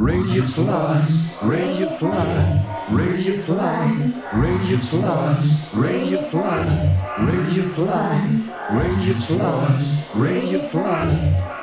Radiance line, radiance line, radiance line, radiance line, radiance line, radiance line, radiance line, radiance line.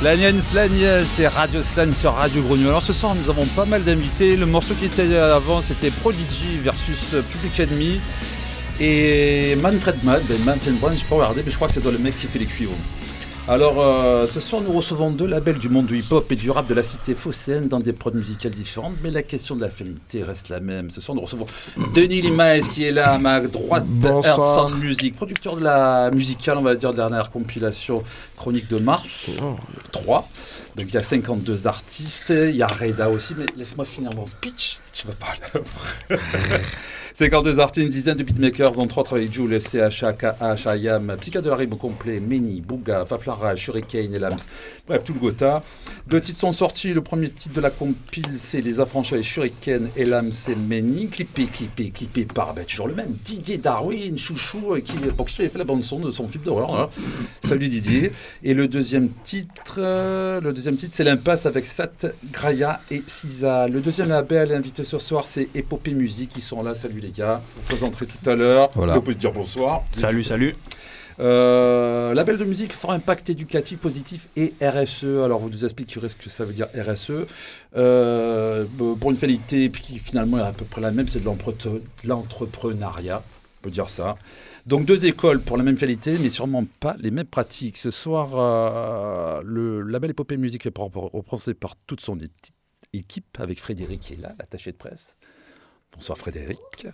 Slanian Slanian, c'est Radio Slan sur Radio Grenouille. Alors ce soir, nous avons pas mal d'invités. Le morceau qui était avant, c'était Prodigy versus Public Enemy. Et Manfred Mann, ben Manfred Mann, je peux regarder, mais je crois que c'est toi le mec qui fait les cuivres. Alors, euh, ce soir, nous recevons deux labels du monde du hip-hop et du rap de la cité phocéenne dans des prods musicales différentes, mais la question de la finalité reste la même. Ce soir, nous recevons Denis Limaes qui est là à ma droite, Earth Sound Music, producteur de la musicale, on va dire, dernière compilation Chronique de Mars 3. Donc il y a 52 artistes, il y a Reda aussi, mais laisse-moi finir mon speech, tu vas parler. 52 artistes, une dizaine de beatmakers, entre autres avec Jules, CHA, KH, IAM, Psycha de la Rime au complet, Meni, Bouga, Faflara, Shuriken, Elams, bref, tout le Gotha. Deux titres sont sortis. Le premier titre de la compile, c'est Les Affranchis avec Shuriken, Elams et Meni. Clippé, clippé, clippé par, ben, toujours le même, Didier Darwin, chouchou, euh, qui, pour qui j'avais fait la bande-son de son film d'horreur. hein. Salut Didier. Et le deuxième titre, euh, le deuxième titre, c'est L'impasse avec Sat, Graya et Sisa. Le deuxième label invité ce soir, c'est Épopée Musique. Ils sont là. Salut les gars. Vous présenterez tout à l'heure. Voilà. Vous pouvez dire bonsoir. Salut, salut. Euh, label de musique fort impact éducatif positif et RSE. Alors vous nous expliquerez ce que ça veut dire RSE. Euh, pour une puis qui finalement est à peu près la même, c'est de l'entrepreneuriat. On peut dire ça. Donc deux écoles pour la même qualité, mais sûrement pas les mêmes pratiques. Ce soir, euh, le label Épopée Musique est représenté par toute son équipe, avec Frédéric qui est là, l'attaché de presse. Bonsoir Frédéric.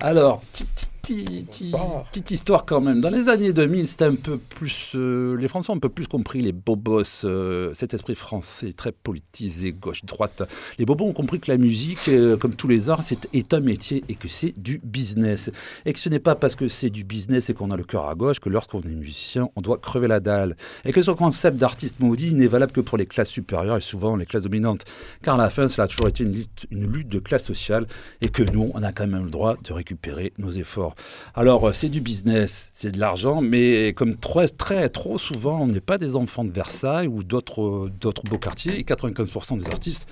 Alors, petite, petite- petite- petite histoire quand même. Dans les années 2000, c'était un peu plus. euh, les Français ont un peu plus compris les bobos, euh, cet esprit français très politisé, gauche-droite. Les bobos ont compris que la musique, euh, comme tous les arts, c'est, est un métier et que c'est du business. Et que ce n'est pas parce que c'est du business et qu'on a le cœur à gauche que lorsqu'on est musicien, on doit crever la dalle. Et que ce concept d'artiste maudit n'est valable que pour les classes supérieures et souvent les classes dominantes. Car à la fin, cela a toujours été une lutte, une lutte de classe sociale et que nous, on a quand même le droit de récupérer nos efforts. Alors, euh, c'est du business, c'est de l'argent, mais comme très, très, trop souvent, on n'est pas des enfants de Versailles ou d'autres euh, beaux quartiers, et 95% des artistes,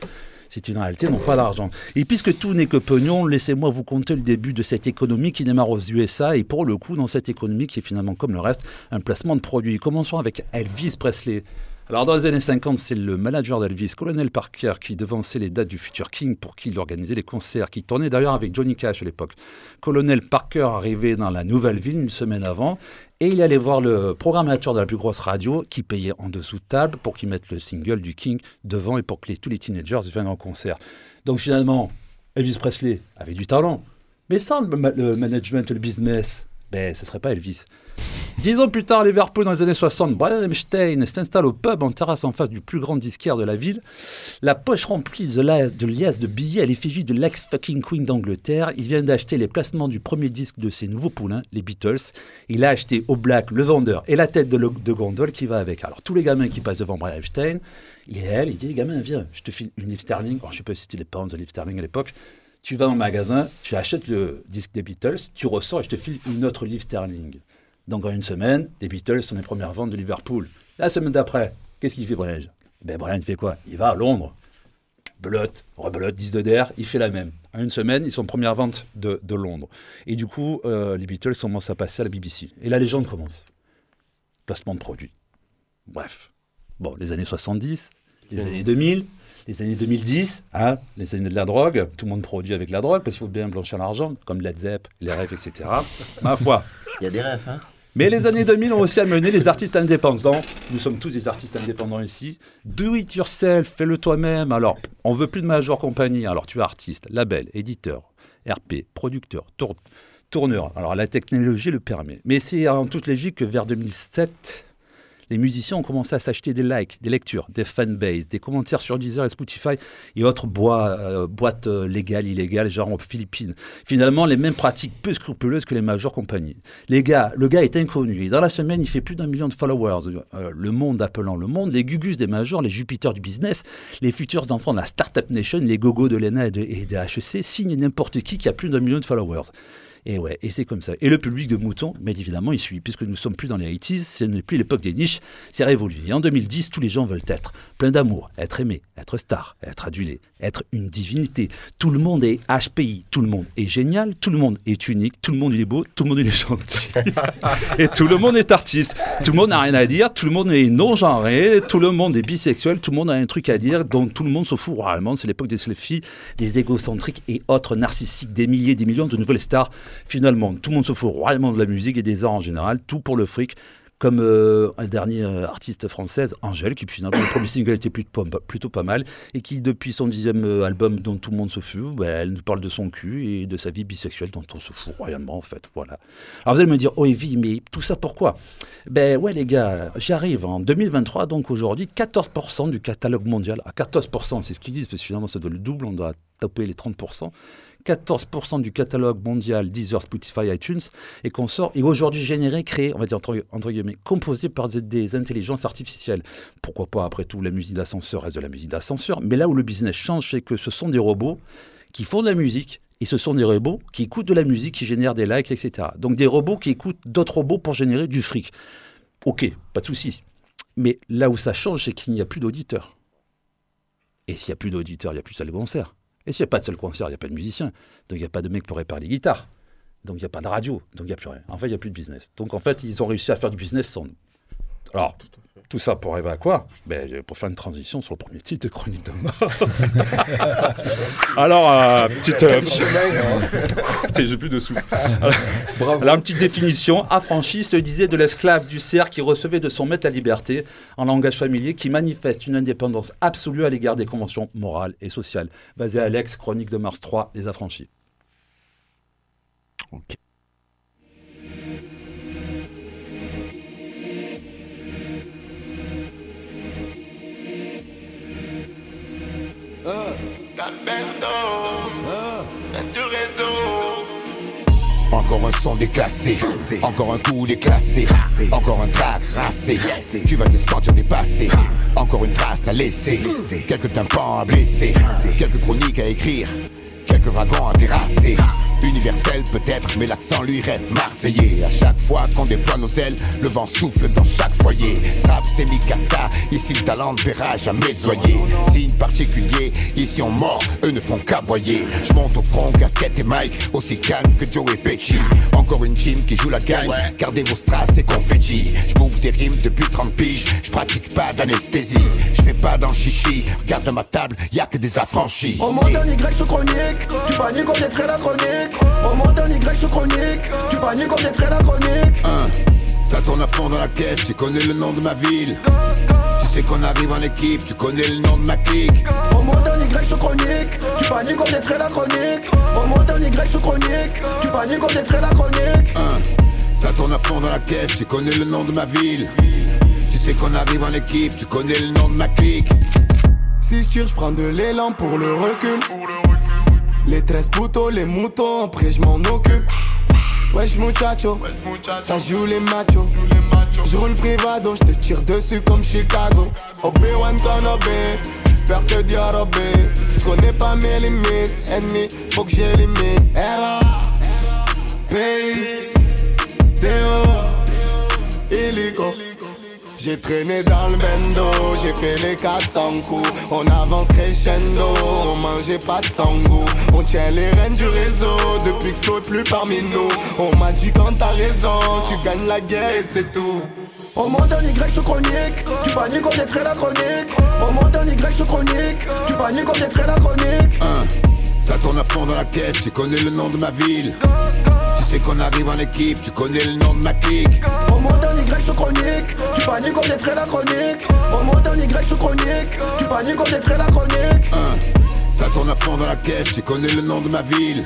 c'est une réalité, n'ont pas d'argent. Et puisque tout n'est que pognon, laissez-moi vous conter le début de cette économie qui démarre aux USA, et pour le coup, dans cette économie qui est finalement comme le reste, un placement de produits. Commençons avec Elvis Presley. Alors dans les années 50, c'est le manager d'Elvis, Colonel Parker, qui devançait les dates du futur King pour qui il organisait les concerts, qui tournait d'ailleurs avec Johnny Cash à l'époque. Colonel Parker arrivait dans la nouvelle ville une semaine avant et il allait voir le programmateur de la plus grosse radio qui payait en dessous de table pour qu'il mette le single du King devant et pour que tous les teenagers viennent en concert. Donc finalement, Elvis Presley avait du talent, mais sans le, ma- le management, le business, ben ce serait pas Elvis. Dix ans plus tard, Liverpool, dans les années 60, Brian Epstein s'installe au pub en terrasse en face du plus grand disquaire de la ville. La poche remplie de, de liasses de billets à l'effigie de l'ex-fucking Queen d'Angleterre. Il vient d'acheter les placements du premier disque de ses nouveaux poulains, les Beatles. Il a acheté au Black le vendeur et la tête de, le- gondole qui va avec. Alors, tous les gamins qui passent devant Brian Epstein, il est elle, il dit Gamin, viens, je te file une Liv Sterling. Je sais pas si c'était les pounds de Liv Sterling à l'époque. Tu vas au magasin, tu achètes le disque des Beatles, tu ressors et je te file une autre Liv Sterling. Donc en une semaine, les Beatles sont les premières ventes de Liverpool. La semaine d'après, qu'est-ce qu'il fait Brian? Ben Brian fait quoi? Il va à Londres. Belote, rebelote, 10 de d'air, il fait la même. En une semaine, ils sont première vente de, de Londres. Et du coup, euh, les Beatles commencent à passer à la BBC. Et la légende commence. Placement de produits. Bref. Bon, les années 70, les années 2000, les années 2010, hein, les années de la drogue, tout le monde produit avec la drogue parce qu'il faut bien blanchir l'argent, comme Led Zepp, les rêves, etc. Ma foi. Il y a des rêves, hein? Mais les années 2000 ont aussi amené les artistes indépendants. Nous sommes tous des artistes indépendants ici. Do it yourself, fais-le toi-même. Alors, on veut plus de major compagnie. Alors, tu es artiste, label, éditeur, RP, producteur, tour- tourneur. Alors, la technologie le permet. Mais c'est en toute logique que vers 2007, les musiciens ont commencé à s'acheter des likes, des lectures, des fanbases, des commentaires sur Deezer et Spotify et autres euh, boîtes euh, légales, illégales, genre aux Philippines. Finalement, les mêmes pratiques peu scrupuleuses que les majors compagnies. Les gars, le gars est inconnu. Dans la semaine, il fait plus d'un million de followers. Euh, le monde appelant le monde, les gugus des majors, les Jupiters du business, les futurs enfants de la Startup Nation, les gogos de l'ENA et, de- des HEC signent n'importe qui qui a plus d'un million de followers. Et ouais, et c'est comme ça. Et le public de moutons, mais évidemment, il suit, puisque nous sommes plus dans les 80s, ce n'est plus l'époque des niches, c'est révolu. Et en 2010, tous les gens veulent être plein d'amour, être aimé, être star, être adulé, être une divinité. Tout le monde est HPI, tout le monde est génial, tout le monde est unique, tout le monde il est beau, tout le monde il est gentil. et tout le monde est artiste. Tout le monde n'a rien à dire, tout le monde est non-genré, tout le monde est bisexuel, tout le monde a un truc à dire, dont tout le monde se fout royalement. C'est l'époque des selfies, des égocentriques et autres narcissiques, des milliers, des millions de nouvelles stars. Finalement, tout le monde se fout royalement de la musique et des arts en général, tout pour le fric. Comme euh, un dernier euh, artiste française, Angèle, qui finalement le premier single était plutôt, pas mal, et qui depuis son dixième euh, album dont tout le monde se fout, bah, elle nous parle de son cul et de sa vie bisexuelle dont on se fout royalement en fait. Voilà. Alors vous allez me dire, oh Evie, mais tout ça pourquoi? Ben ouais les gars, j'arrive en 2023, donc aujourd'hui 14% du catalogue mondial, à 14%, c'est ce qu'ils disent, parce que finalement ça doit le double, on doit taper les 30%. 14% du catalogue mondial Deezer, Spotify, iTunes et qu'on sort et aujourd'hui généré, créé, on va dire entre, guillemets, composé par des, intelligences artificielles. Pourquoi pas après tout la musique d'ascenseur reste de la musique d'ascenseur, mais là où le business change, c'est que ce sont des robots qui font de la musique et ce sont des robots qui écoutent de la musique, qui génèrent des likes, etc. Donc des robots qui écoutent d'autres robots pour générer du fric. Ok, pas de souci. Mais là où ça change, c'est qu'il n'y a plus d'auditeurs. Et s'il n'y a plus d'auditeurs, il n'y a plus de salle de. Et s'il n'y a pas de de concert, il n'y a pas de musicien. Donc il n'y a pas de mec pour réparer les guitares. Donc il n'y a pas de radio. Donc il n'y a plus rien. En fait, il n'y a plus de business. Donc en fait, ils ont réussi à faire du business sans nous. Alors, tout ça pour arriver à quoi ben, Pour faire une transition sur le premier titre de Chronique de Mars. Alors, euh, petite. euh, Putain, j'ai plus de sous. Alors, une petite définition. Affranchi se disait de l'esclave du cerf qui recevait de son maître la liberté, en langage familier, qui manifeste une indépendance absolue à l'égard des conventions morales et sociales. Vas-y, Alex, Chronique de Mars 3, Les Affranchis. Encore un son déclassé, encore un coup déclassé, encore un track racé. Tu vas te sentir dépassé, encore une trace à laisser, quelques tympans à blesser, quelques chroniques à écrire, quelques dragons à terrasser. Universel peut-être, mais l'accent lui reste marseillais. À chaque fois qu'on déploie nos ailes, le vent souffle dans chaque foyer. Strap, c'est Mikasa, ici le talent ne paiera jamais doyer. Signe particulier, ici on mord, eux ne font qu'aboyer. Je monte au front, casquette et Mike, aussi calme que Joe et Pesci. Encore une team qui joue la gagne, gardez vos strass et confetti. Je bouffe des rimes depuis 30 piges, je pratique pas d'anesthésie. Je fais pas dans le chichi, regarde ma table, y a que des affranchis. Au monde un Y sous chronique, tu paniques des frères la chronique. Au monde un Y sous chronique, tu paniques comme des frères la chronique. Hein, Ça tourne à fond dans la caisse, tu connais le nom de ma ville. Tu sais qu'on arrive en équipe, tu connais le nom de ma clique. Au monde un Y sous chronique, tu paniques comme des frères la chronique. Au monde un Y sous chronique, tu paniques comme des frères la chronique. Hein, Ça tourne à fond dans la caisse, tu connais le nom de ma ville. Tu sais qu'on arrive en équipe, tu connais le nom de ma clique. Si je tire, je prends de l'élan pour le recul. Les 13 putos, les moutons, après je m'en occupe. Wesh muchacho, ça joue les machos. Je roule privado, je te tire dessus comme Chicago. Obi-Wan Kenobi, peur que Dieu Je connais pas mes limites, ennemi, faut que j'élimine. Era, P, Théo, illico. J'ai traîné dans le bendo, j'ai fait les 400 coups. On avance crescendo, on mangeait pas de sangou. On tient les rênes du réseau, depuis que Flo est plus parmi nous. On m'a dit quand t'as raison, tu gagnes la guerre et c'est tout. On monte un Y sous chronique, tu paniques comme des frères la chronique. On monte un Y sous chronique, tu paniques comme des frères la chronique. Hein, Ça tourne à fond dans la caisse, tu connais le nom de ma ville. Sais qu'on arrive en équipe, tu connais le nom de ma clique. On monte un Y sous chronique, tu paniques des frères la chronique On monte un Y sous chronique, tu paniques des frères la chronique Hein, Ça tourne à fond dans la caisse, tu connais le nom de ma ville.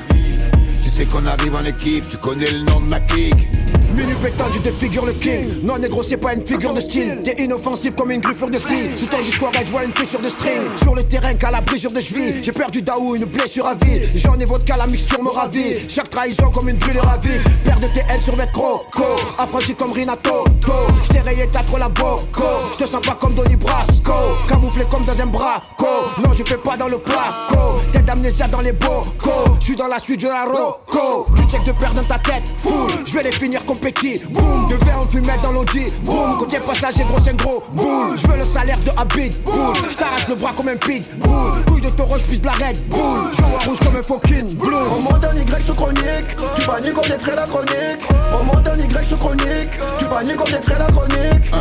Tu sais qu'on arrive en équipe, tu connais le nom de ma clique. Minu pétant, tu défigures le king. Non, négro, c'est pas une figure de style. T'es inoffensif comme une griffure de fille. Sous ton discours, je vois une fissure de string. Sur le terrain, qu'à la brisure de cheville. J'ai perdu Daou, une blessure à vie. J'en ai vodka, la mixture me ravit. Chaque trahison comme une brûlure à vie. Père de TL sur vêtre croco. Affranchi comme Rinato. Go. J't'ai rayé, t'as trop la boco. J'te sens pas comme Donny Brasco. Camouflé comme dans un braco. Non, je fais pas dans le placo. Tête d'amnésia dans les bocaux. J'suis dans la suite de la roco. Tu check de perdre dans ta tête. Full. J'vais les finir comme petit. Boum. De verre, on fumait dans l'audi. Boum. Côté passager, gros, c'est un gros. Boule. J'veux le salaire de Habit. Boule. J't'arrache le bras comme un pit. Boule. Couille de taureau, j'pisse la red. Boule. À rouge comme un fucking blue. On monte un Y sous chronique, tu paniques comme des frères la chronique On monte un Y sous chronique, tu paniques comme des frères la chronique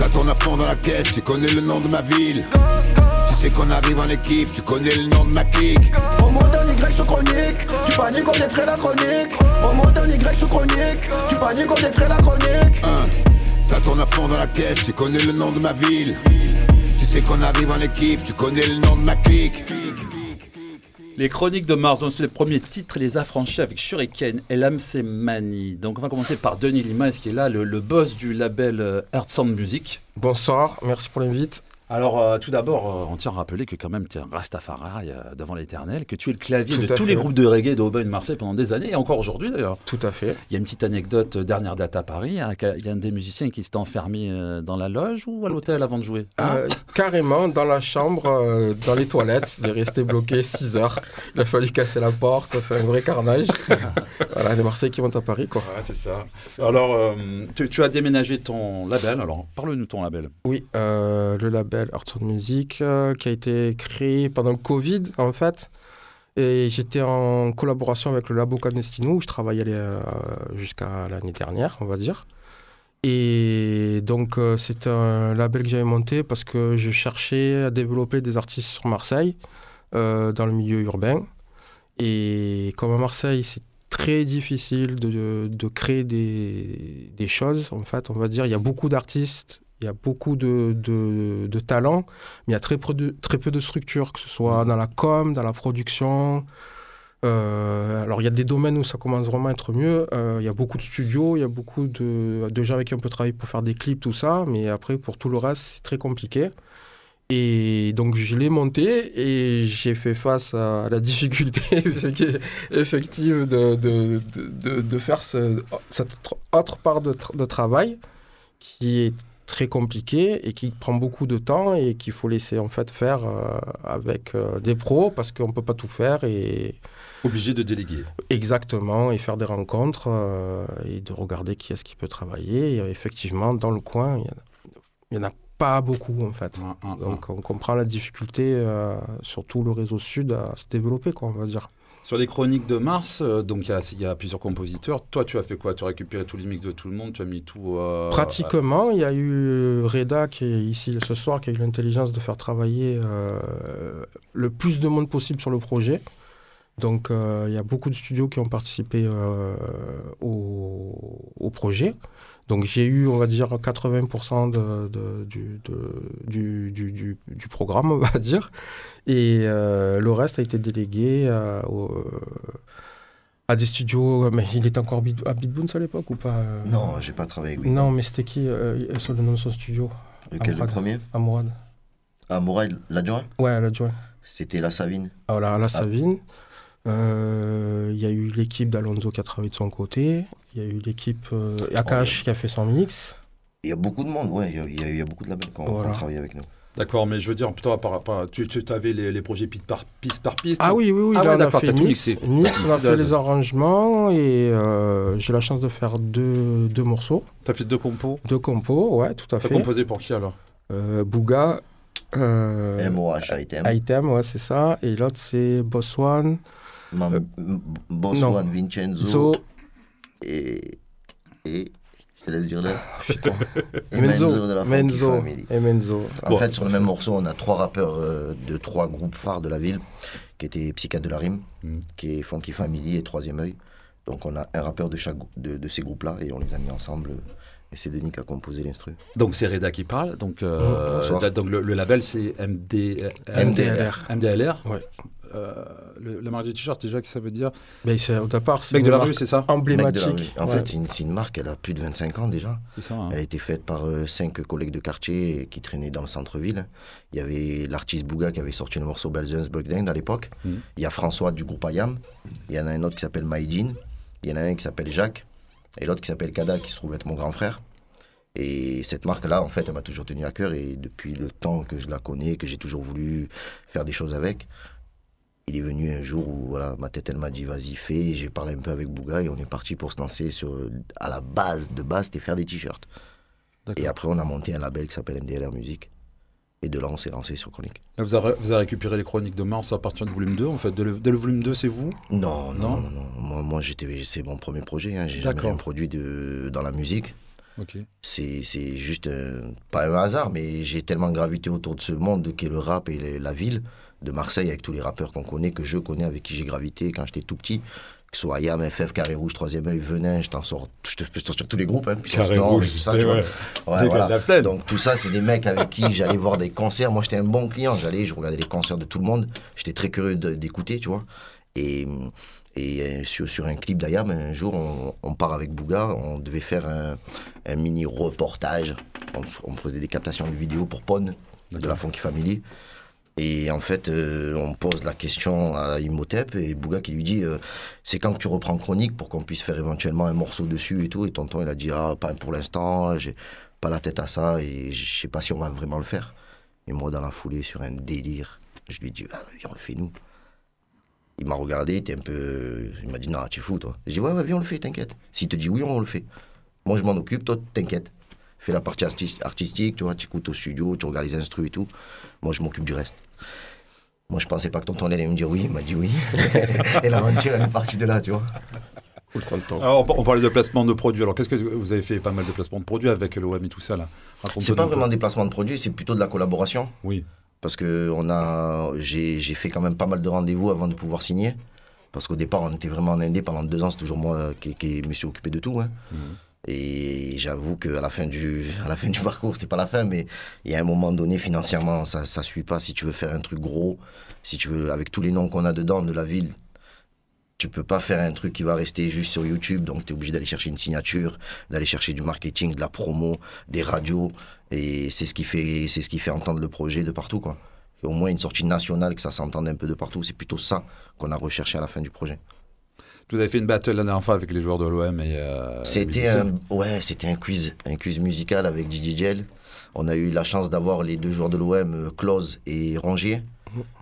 Ça tourne à fond dans la caisse, tu connais le nom de ma ville. Tu sais qu'on arrive en équipe, tu connais le nom de ma clique. On monte un Y sous chronique, tu paniques des frères la chronique On monte un Y sous chronique, tu paniques des frères la chronique Hein, Ça tourne à fond dans la caisse, tu connais le nom de ma ville. Tu sais qu'on arrive en équipe, tu connais le nom de ma clique. Les Chroniques de Mars, donc c'est le premier titre, Les Affranchis avec Shuriken et l'AMC Mani. Donc on va commencer par Denis Limas qui est là, le, le boss du label euh, Earth Sound Music? Bonsoir, merci pour l'invite. Alors, euh, tout d'abord, euh, on tient à rappeler que quand même, tu es un Rastafari euh, devant l'éternel, que tu es le clavier Tout de tous fait. les groupes de reggae de Marseille pendant des années, et encore aujourd'hui d'ailleurs. Tout à fait. Il y a une petite anecdote, dernière date à Paris, hein, qu'il y a un des musiciens qui s'est enfermé dans la loge ou à l'hôtel avant de jouer? Euh, carrément dans la chambre, dans les toilettes. Il est resté bloqué 6 heures. Il a fallu casser la porte, faire un vrai carnage. voilà, les Marseillais qui montent à Paris, quoi. Ouais, c'est ça. Alors, tu, tu as déménagé ton label, alors parle-nous de ton label. Oui, le label Hearthstone Music euh, qui a été créé pendant le Covid en fait. Et j'étais en collaboration avec le Labo Clandestino où je travaillais euh, jusqu'à l'année dernière, on va dire. Et donc euh, c'est un label que j'avais monté parce que je cherchais à développer des artistes sur Marseille dans le milieu urbain. Et comme à Marseille, c'est très difficile de, de créer des, des choses, en fait, on va dire. Il y a beaucoup d'artistes, il y a beaucoup de, de, de talents, mais il y a très peu de, très peu de structures, que ce soit dans la com, dans la production. Euh, alors, il y a des domaines où ça commence vraiment à être mieux. Euh, il y a beaucoup de studios, il y a beaucoup de, de gens avec qui on peut travailler pour faire des clips, tout ça. Mais après, pour tout le reste, c'est très compliqué. Et donc, je l'ai monté et j'ai fait face à la difficulté effective de, de, de, faire ce- cette autre part de, tra- de travail qui est très compliqué et qui prend beaucoup de temps et qu'il faut laisser en fait faire euh, avec euh, des pros parce qu'on ne peut pas tout faire et Obligé de déléguer. exactement et faire des rencontres euh, et de regarder qui est-ce qui peut travailler. Et effectivement, dans le coin, il y en a- il n'y en, a pas beaucoup en fait. Un, un, un. Donc on comprend la difficulté, surtout le réseau sud, à se développer, quoi, on va dire. Sur les chroniques de Mars, euh, donc il y a, plusieurs compositeurs. Toi, tu as fait quoi? Tu as récupéré tous les mix de tout le monde Tu as mis tout. euh, Pratiquement, il y a eu Reda qui est ici ce soir, qui a eu l'intelligence de faire travailler euh, le plus de monde possible sur le projet. Donc euh, il y a beaucoup de studios qui ont participé euh, au projet. Donc j'ai eu, on va dire, 80% de, de- du, de- du, du, du- du programme, on va dire. Et euh, le reste a été délégué à, au- à des studios. Mais il était encore à Beatboons à l'époque ou pas euh? Non, j'ai pas travaillé avec lui. non, mais c'était qui euh, sur le nom de son studio? Lequel, le premier? Amourad. Ah, Mourad, l'adjoint Ouais, l'adjoint. C'était la Savine. Ah, Voilà, la Savine. Euh, Il y a eu l'équipe d'Alonso qui a travaillé de son côté. Il y a eu l'équipe euh, Akash qui a fait son mix. Il y a beaucoup de monde, ouais, il y a, il y a- il y a beaucoup de labels qui ont, qui ont Voilà. travaillé avec nous. D'accord, mais je veux dire, plutôt par rapport. à- Tu, tu avais les, les projets piste par piste. Par piste Ah oui, oui, oui, Ah là ouais, on a fait mix. Mix, on a fait les arrangements et euh, j'ai la chance de faire deux, deux morceaux, Tu as fait deux compos. deux compos, ouais, tout à Tu as fait. composé pour qui alors? Euh, Bouga, euh, MOH, item. Item, ouais, c'est ça. Et l'autre c'est Boss One, Mam- euh, Boss non. One, Vincenzo. Zo, Et. Et. Je te laisse dire là. putain, Et Menzo, de la Funky Menzo, Family. et Menzo. En Bon. fait, sur le même morceau, on a trois rappeurs euh, de trois groupes phares de la ville, qui étaient Psychiatre de la Rime, Mm. qui est Funky Family et Troisième œil. Donc on a un rappeur de chaque de, de ces groupes-là et on les a mis ensemble. Et c'est Denis qui a composé l'instru. Donc c'est Reda qui parle. Donc, euh, Bonsoir. donc le, le label c'est MD, euh, MDLR. MDLR. Ouais. Euh, le, la marque du t-shirt déjà, que ça veut dire Mais c'est au départ, c'est Mec de la rue, c'est ça Mec de la emblématique. rue. En Ouais. fait, c'est une, c'est une marque, elle a plus de 25 ans déjà. C'est ça. hein. Elle a été faite par euh, cinq collègues de quartier qui traînaient dans le centre-ville. Il y avait l'artiste Bouga qui avait sorti le morceau Belgians Breakdown à l'époque. Mhm. Il y a François du groupe Ayam. Il y en a un autre qui s'appelle Maïdine. Il y en a un qui s'appelle Jacques. Et l'autre qui s'appelle Kada qui se trouve être mon grand frère. Et cette marque-là, en fait, elle m'a toujours tenu à cœur. Et depuis le temps que je la connais, que j'ai toujours voulu faire des choses avec, il est venu un jour où voilà, ma tête, elle m'a dit vas-y, fais. J'ai parlé un peu avec Bouga et on est parti pour se lancer sur, à la base de base, c'était faire des t-shirts. Et après, on a monté un label qui s'appelle MDLR Music. Et de là, on s'est lancé sur Chronique. Là, vous, avez, vous avez récupéré les chroniques de Mars à partir du volume 2, en fait. Dès le, dès le volume 2, c'est vous? Non, Non non, non, non. Moi, moi c'est mon premier projet. Hein. J'ai jamais rien produit de, dans la musique. Ok. C'est, juste, euh, pas un hasard, mais j'ai tellement gravité autour de ce monde qu'est le rap et la ville de Marseille, avec tous les rappeurs qu'on connaît, que je connais, avec qui j'ai gravité quand j'étais tout petit. Que ce soit Ayam, FF, Carré Rouge, Troisième œil, Venin, je t'en sors, je te peux sortir tous les groupes. Hein, Carré Rouge, tout ça, tu vois. Ouais, voilà. Donc tout ça, c'est des mecs avec qui j'allais voir des concerts. Moi, j'étais un bon client. J'allais, je regardais les concerts de tout le monde. J'étais très curieux d'écouter, tu vois. Et, et euh, sur, sur un clip d'Ayam, un jour, on, on part avec Bouga. On devait faire un, un mini reportage. On, on faisait des captations de vidéos pour Pone. de la Funky Family. Et en fait, euh, on pose la question à Imhotep et Bouga qui lui dit euh, C'est quand que tu reprends Chronique pour qu'on puisse faire éventuellement un morceau dessus et tout. Et tonton, il a dit Ah, pas pour l'instant, j'ai pas la tête à ça et je sais pas si on va vraiment le faire. Et moi, dans la foulée, sur un délire, je lui ai dit ah, Viens, on le fait nous. Il m'a regardé, il était un peu. Il m'a dit Non, tu es fou, toi. J'ai dit Ouais, ouais, viens, on le fait, t'inquiète. S'il te dit oui, on le fait. Moi, je m'en occupe, toi, t'inquiète. Fais la partie artis- artistique, tu vois, tu écoutes au studio, tu regardes les instrus et tout. Moi, je m'occupe du reste. Moi, je pensais pas que tonton allait me dire oui, il m'a dit oui. et l'aventure, elle est partie de là, tu vois. Alors, on, parlait de placement de produits. Alors, qu'est-ce que vous avez fait pas mal de placements de produits avec l'OM et tout ça là? C'est pas vraiment des placements de produits, c'est plutôt de la collaboration. Oui. Parce que on a, j'ai, j'ai fait quand même pas mal de rendez-vous avant de pouvoir signer. Parce qu'au départ, on était vraiment en Indé pendant deux ans, c'est toujours moi qui, qui me suis occupé de tout. hein. Et j'avoue qu'à la fin du, à la fin du parcours, c'était pas la fin, mais il y a un moment donné, financièrement, ça, ça suit pas. Si tu veux faire un truc gros, si tu veux, avec tous les noms qu'on a dedans de la ville, tu peux pas faire un truc qui va rester juste sur YouTube, donc tu es obligé d'aller chercher une signature, d'aller chercher du marketing, de la promo, des radios, et c'est ce qui fait, c'est entendre le projet de partout, au moins une sortie nationale, que ça s'entende un peu de partout, c'est plutôt ça qu'on a recherché à la fin du projet. Vous avez fait une battle la dernière fois avec les joueurs de l'OM et. euh, C'était un, ouais, c'était un quiz, un quiz musical avec DJ Gel. On a eu la chance d'avoir les deux joueurs de l'OM, euh, Close et Rongier.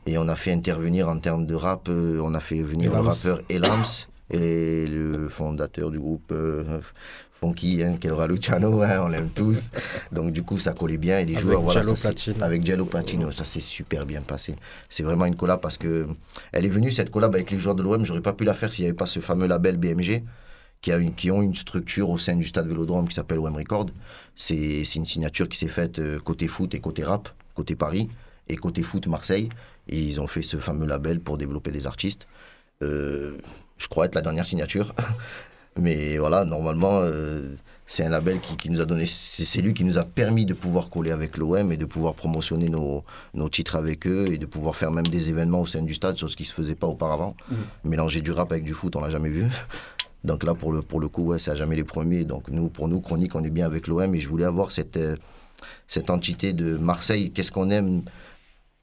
Et on a fait intervenir en termes de rap, euh, on a fait venir le Elams. rappeur Elams et le fondateur du groupe euh, Funky, hein, Kelra Luciano, hein, on l'aime tous. Donc du coup, ça collait bien. Et les Avec joueurs, voilà, Giallo ça avec Giallo Platine, ça s'est super bien passé. C'est vraiment une collab parce que elle est venue cette collab avec les joueurs de l'OM. J'aurais pas pu la faire s'il n'y avait pas ce fameux label BMG qui, a une, qui ont une structure au sein du stade Vélodrome qui s'appelle OM Record. C'est c'est une signature qui s'est faite euh, côté foot et côté rap, côté Paris et côté foot Marseille. Et ils ont fait ce fameux label pour développer des artistes. Euh, je crois être la dernière signature. Mais voilà, normalement, euh, c'est un label qui, qui nous a donné. C'est lui qui nous a permis de pouvoir coller avec l'OM et de pouvoir promotionner nos, nos titres avec eux et de pouvoir faire même des événements au sein du stade, chose qui ne se faisait pas auparavant. Mélanger du rap avec du foot, on l'a jamais vu. Donc là, pour le, pour le coup, ouais, c'est à jamais les premiers. Donc nous, pour nous, Chronique, on est bien avec l'OM et je voulais avoir cette, euh, cette entité de Marseille. Qu'est-ce qu'on aime?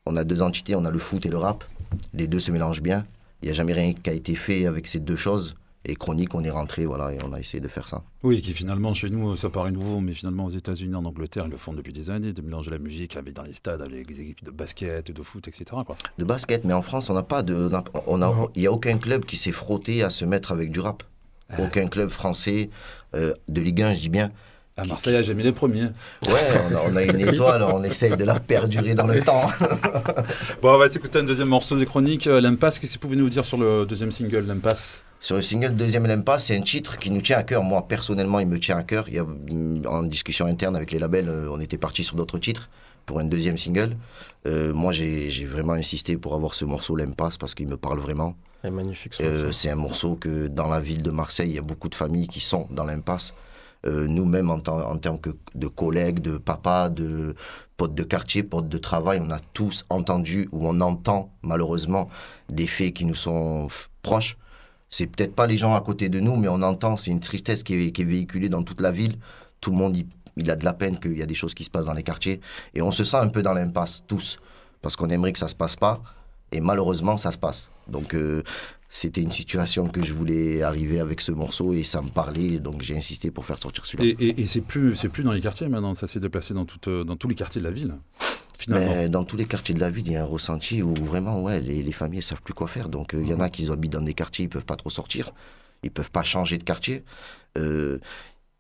On a deux entités, on a le foot et le rap. Les deux se mélangent bien. Il n'y a jamais rien qui a été fait avec ces deux choses. Et Chronique, on est rentré, voilà, et on a essayé de faire ça. Oui, qui finalement, chez nous, ça paraît nouveau, mais finalement, aux États-Unis, en Angleterre, ils le font depuis des années, de mélanger la musique avec dans les stades, avec les équipes de basket, de foot, etc. Quoi. De basket, mais en France, on n'a pas de. on a- on a- Non. Il n'y a aucun club qui s'est frotté à se mettre avec du rap. Aucun club français euh, de Ligue 1, je dis bien. À Marseille, j'ai mis les premiers. Ouais, on a, on a une étoile, on essaye de la perdurer dans le temps. Bon, on va s'écouter un deuxième morceau des chroniques, euh, L'Impasse. Qu'est-ce que vous pouvez nous dire sur le deuxième single, L'Impasse? Sur le single Deuxième Lempa, c'est un titre qui nous tient à cœur. Moi, personnellement, il me tient à cœur. Il y a, mm, en discussion interne avec les labels, euh, on était parti sur d'autres titres pour un deuxième single. Euh, moi, j'ai vraiment insisté pour avoir ce morceau L'Impasse parce qu'il me parle vraiment. Elle est magnifique. Euh, c'est un morceau que dans la ville de Marseille, il y a beaucoup de familles qui sont dans l'impasse. Euh, Nous-mêmes, en, tant- en termes que de collègues, de papas, de potes de quartier, potes de travail, on a tous entendu ou on entend malheureusement des faits qui nous sont proches. C'est peut-être pas les gens à côté de nous, mais on entend, c'est une tristesse qui est, véhiculée dans toute la ville. Tout le monde, il, a de la peine qu'il y a des choses qui se passent dans les quartiers. Et on se sent un peu dans l'impasse, tous. Parce qu'on aimerait que ça se passe pas. Et malheureusement, ça se passe. Donc, euh, c'était une situation que je voulais arriver avec ce morceau et ça me parlait. Donc, j'ai insisté pour faire sortir celui-là. Et, et- et c'est plus, c'est plus dans les quartiers maintenant, ça s'est déplacé dans, toute, euh, dans tous les quartiers de la ville, finalement. Mais dans tous les quartiers de la ville, il y a un ressenti où vraiment, ouais, les, les familles ne savent plus quoi faire. Donc, euh, il y en a qui habitent dans des quartiers, ils peuvent pas trop sortir. Ils peuvent pas changer de quartier. Euh,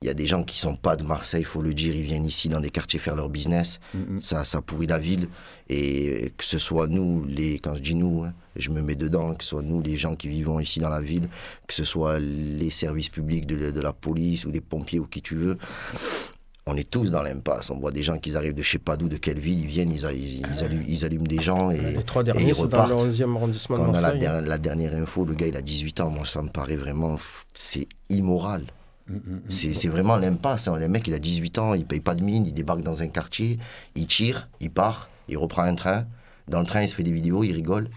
Il y a des gens qui sont pas de Marseille, il faut le dire, ils viennent ici dans des quartiers faire leur business. Mhm. Ça, ça pourrit la ville. Et que ce soit nous, les, quand je dis nous, hein, je me mets dedans, que ce soit nous, les gens qui vivons ici dans la ville, que ce soit les services publics de la police ou des pompiers ou qui tu veux, on est tous dans l'impasse. On voit des gens qui arrivent de je sais pas d'où, de quelle ville, ils viennent, ils, ils, ils allument, ils allument des gens et, Les trois et derniers, ils c'est dans repartent. le 11e arrondissement de Quand on a la, der- la dernière info, le gars il a 18 ans, moi ça me paraît vraiment, c'est immoral. Mhm, mhm. C'est c'est vraiment l'impasse. hein. Le mec, il a 18 ans, il paye pas de mine, il débarque dans un quartier, il tire, il part, il reprend un train. Dans le train, il se fait des vidéos, il rigole.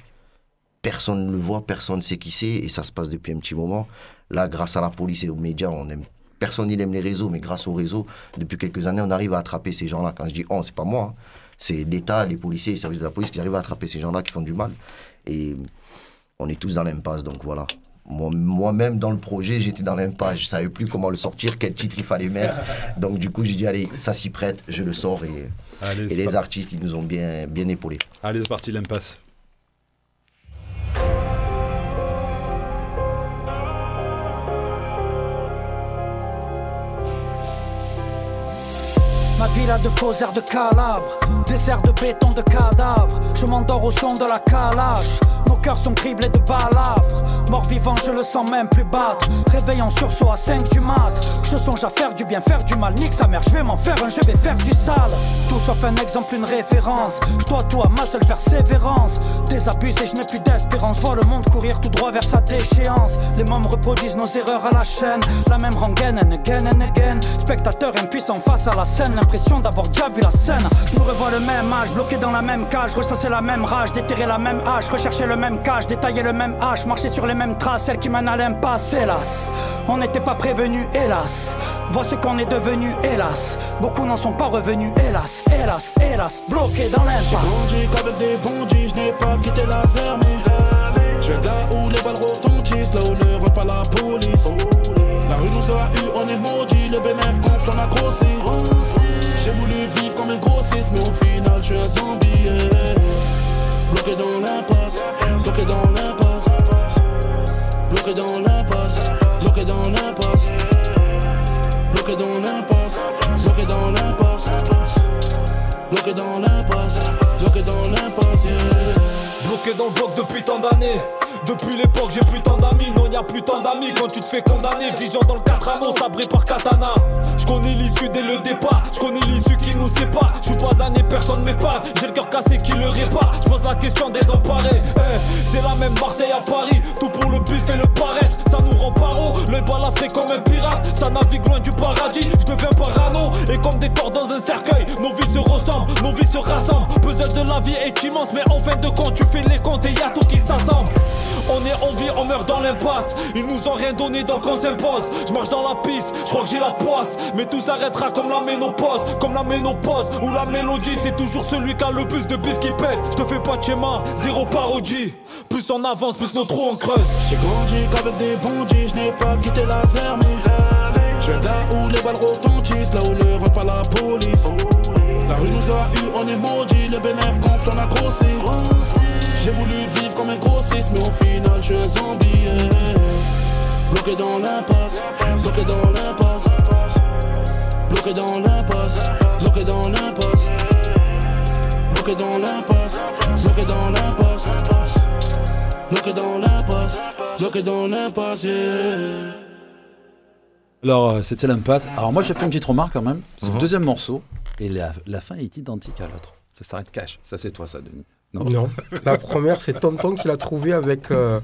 Personne ne le voit, personne ne sait qui c'est, et ça se passe depuis un petit moment. Là, grâce à la police et aux médias, on aime. Personne n'aime les réseaux, mais grâce aux réseaux, depuis quelques années, on arrive à attraper ces gens-là. Quand je dis on, c'est pas moi. hein. c'est l'État, les policiers, les services de la police qui arrivent à attraper ces gens-là qui font du mal. Et on est tous dans l'impasse, donc voilà. Moi- Moi-même, dans le projet, j'étais dans l'impasse. Je savais plus comment le sortir, quel titre il fallait mettre. Donc, du coup, j'ai dit, allez, ça s'y prête, je le sors. Et, Allez, et c'est les artistes, ils nous ont bien, bien épaulés. Allez, c'est parti, l'impasse. Ma ville a de faux airs de calabre, des airs de béton de cadavre. Je m'endors au son de la calache. Cœurs sont criblés de balafres. Mort vivant, je le sens même plus battre. Réveil en sursaut à 5 du mat. Je songe à faire du bien, faire du mal. Nique sa mère, je vais m'en faire un, je vais faire du sale. Tout sauf un exemple, une référence. Je dois tout à ma seule persévérance. Désabusé, je n'ai plus d'espérance. Vois le monde courir tout droit vers sa déchéance. Les mômes reproduisent nos erreurs à la chaîne. La même rengaine, and again and again. Spectateur impuissant face à la scène. L'impression d'avoir déjà vu la scène. Je me revois le même âge, bloqué dans la même cage. Ressasser la même rage, déterrer la même hache. Rechercher le même cache, détailler le même hache. Marcher sur les mêmes traces, celles qui mènent à l'impasse, hélas. On n'était pas prévenus, hélas. Vois ce qu'on est devenu, hélas. Beaucoup n'en sont pas revenus, hélas, hélas, hélas. Bloqués dans l'impasse. grandi qu'avec des bandits, je n'ai pas quitté la zermie. Je viens là où les balles retentissent, là où ne rentre pas la police. La rue nous a eu, on est maudit, le bénéf gonfle, on a grossi. J'ai voulu vivre comme un grossiste, mais au final, je suis un zombie. Bloqué dans l'impasse, bloqué dans l'impasse. Bloqué dans l'impasse, bloqué dans l'impasse. Bloqué dans l'impasse, bloqué dans l'impasse. Bloqué dans l'impasse, bloqué dans l'impasse. Bloqué dans le bloc depuis tant d'années. Depuis l'époque, j'ai plus tant d'amis. Non, y a plus tant d'amis quand tu te fais condamner. Vision dans le 4 anneaux, sabré par katana. Je connais l'issue dès le départ. Je connais l'issue qui nous sépare. Je suis poisané, personne m'épargne. J'ai le cœur cassé qui le répare. Je pose la question des emparés. Eh, c'est la même Marseille à Paris. Tout pour le bif et le paraître. Ça nous rend paro. Le balafré comme un pirate. Ça navigue loin du paradis. Je deviens parano. Et comme des corps dans un cercueil. Nos vies se ressemblent, nos vies se rassemblent. Puzzle de la vie est immense. Mais en fin de compte, tu fais les comptes et y a tout qui s'assemble. On est en vie, on meurt dans l'impasse. Ils nous ont rien donné donc on s'impose. Je marche dans la piste, je crois que j'ai la poisse. Mais tout s'arrêtera comme la ménopause. Comme la ménopause ou la mélodie, c'est toujours celui qui a le plus de bif qui pèse. Je te fais pas de schéma, zéro parodie. Plus on avance, plus nos trous on creuse. J'ai grandi qu'avec des bandits, je n'ai pas quitté la zermie. Je là où les balles retentissent, là où ne rentre pas la police. La rue nous a eu, on est maudit, le bénéf gonfle, on a grossi. J'ai voulu vivre comme un grossiste, mais au final, je suis zombie. Bloqué dans l'impasse, bloqué dans l'impasse. Bloqué dans l'impasse, bloqué dans l'impasse. Bloqué dans l'impasse, bloqué dans l'impasse. Bloqué dans l'impasse, bloqué dans l'impasse. Alors, euh, c'était l'impasse. Alors, moi, j'ai fait une petite remarque quand même. C'est Mhm. le deuxième morceau. Et la, la fin est identique à l'autre. Ça s'arrête cash. Ça, c'est toi, ça, Denis. Non? Non. La première, c'est Tonton qui l'a trouvé avec euh,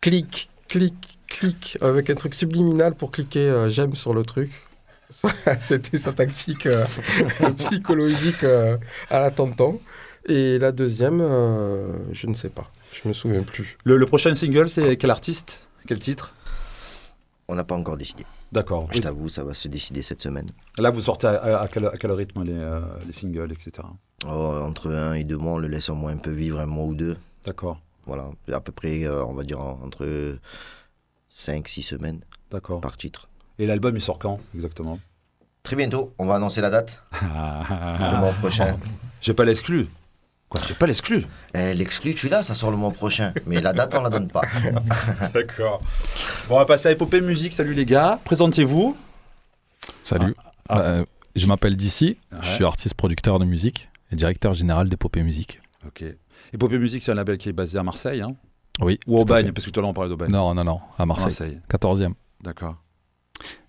clic, clic, clic, avec un truc subliminal pour cliquer euh, j'aime sur le truc. C'était sa tactique euh, psychologique euh, à la Tonton. Et la deuxième, euh, je ne sais pas. Je me souviens plus. Le, le prochain single, c'est quel artiste? Quel titre? On n'a pas encore décidé. D'accord. Je t'avoue, ça va se décider cette semaine. Là, vous sortez à, à- à quel, à quel rythme les, euh, les singles, etc. Oh, entre un et deux mois, on le laisse au moins un peu vivre, un mois ou deux. D'accord. Voilà, à peu près, euh, on va dire, en- entre 5-6 semaines D'accord. par titre. Et l'album, il sort quand exactement? Très bientôt, on va annoncer la date, le mois prochain. J'ai pas l'exclu. Quoi J'ai pas l'exclu? Eh, L'exclu, tu l'as, ça sort le mois prochain. Mais la date, on la donne pas. D'accord. Bon, on va passer à Épopée Musique. Salut les gars. Présentez-vous. Salut. Ah. Bah, euh, je m'appelle Dissy, je suis artiste producteur de musique et directeur général d'Épopée Musique. Ok. Épopée Musique, c'est un label qui est basé à Marseille, hein? Oui. Ou au tout à Bagne, parce que tout à l'heure on parlait d'Aubagne. Non, non, non, à À Marseille. Marseille. 14e. D'accord.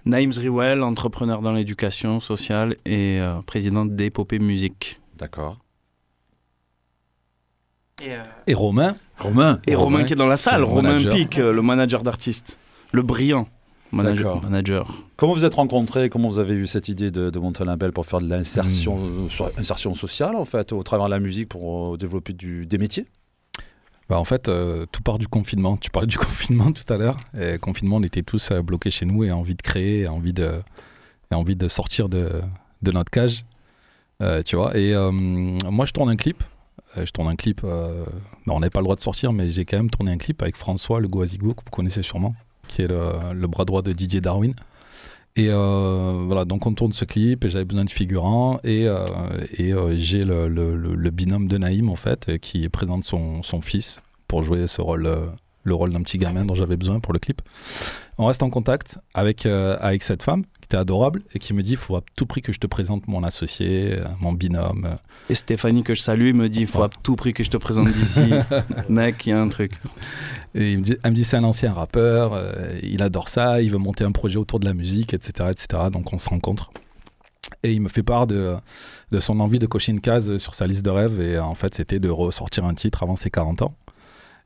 Naïms Riwell, entrepreneur dans l'éducation sociale et euh, président d'Épopée Musique. D'accord. Et Romain Romain. Et Romain, qui est dans la salle, le Romain. Pic, euh, le manager d'artiste. Le brillant manager. Comment vous êtes rencontrés? Comment vous avez eu cette idée de, de monter un label pour faire de l'insertion Hmm. euh, insertion sociale, en fait, au travers de la musique pour euh, développer du, des métiers? Bah, en fait, euh, tout part du confinement. Tu parlais du confinement tout à l'heure. Confinement, on était tous euh, bloqués chez nous et envie de créer, envie de, envie de sortir de, de notre cage. Euh, tu vois, et moi, je tourne un clip. Je tourne un clip. bah, on n'avait pas le droit de sortir, mais j'ai quand même tourné un clip avec François, le Goazigo, que vous connaissez sûrement, qui est le bras droit de Didier Darwin. Et euh, voilà, donc on tourne ce clip et j'avais besoin de figurants et, euh, et euh, j'ai le, binôme de Naïm en fait qui présente son, son fils pour jouer ce rôle, le rôle d'un petit gamin dont j'avais besoin pour le clip. On reste en contact avec, avec cette femme était adorable et qui me dit il faut à tout prix que je te présente mon associé, euh, mon binôme. Et Stéphanie, que je salue, me dit il faut à tout prix que je te présente d'ici. Mec, il y a un truc. Et il me dit, elle me dit c'est un ancien rappeur, euh, il adore ça, il veut monter un projet autour de la musique, etc. etc. Donc on se rencontre. Et il me fait part de, de son envie de cocher une case sur sa liste de rêves. Et euh, en fait, c'était de ressortir un titre avant ses 40 ans.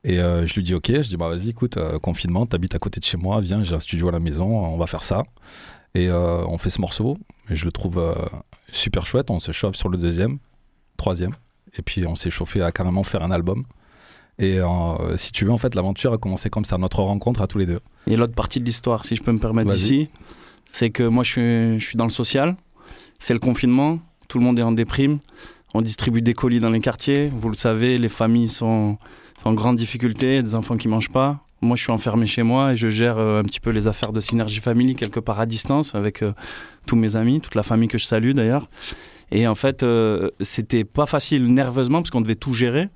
Et euh, je lui dis ok, je dis bah vas-y, écoute, euh, confinement, t'habites à côté de chez moi, viens, j'ai un studio à la maison, on va faire ça. Et euh, on fait ce morceau. Et je le trouve euh, super chouette. On se chauffe sur le deuxième, troisième. Et puis on s'est chauffé à carrément faire un album. Et euh, si tu veux, en fait, l'aventure a commencé comme ça, notre rencontre à tous les deux. Et l'autre partie de l'histoire, si je peux me permettre d'ici, c'est que moi je suis, je suis dans le social, c'est le confinement, tout le monde est en déprime, on distribue des colis dans les quartiers, vous le savez, les familles sont, sont en grande difficulté, des enfants qui mangent pas. Moi je suis enfermé chez moi et je gère euh, un petit peu les affaires de Synergie Family quelque part à distance avec euh, tous mes amis, toute la famille que je salue d'ailleurs. Et en fait, euh, c'était pas facile nerveusement parce qu'on devait tout gérer.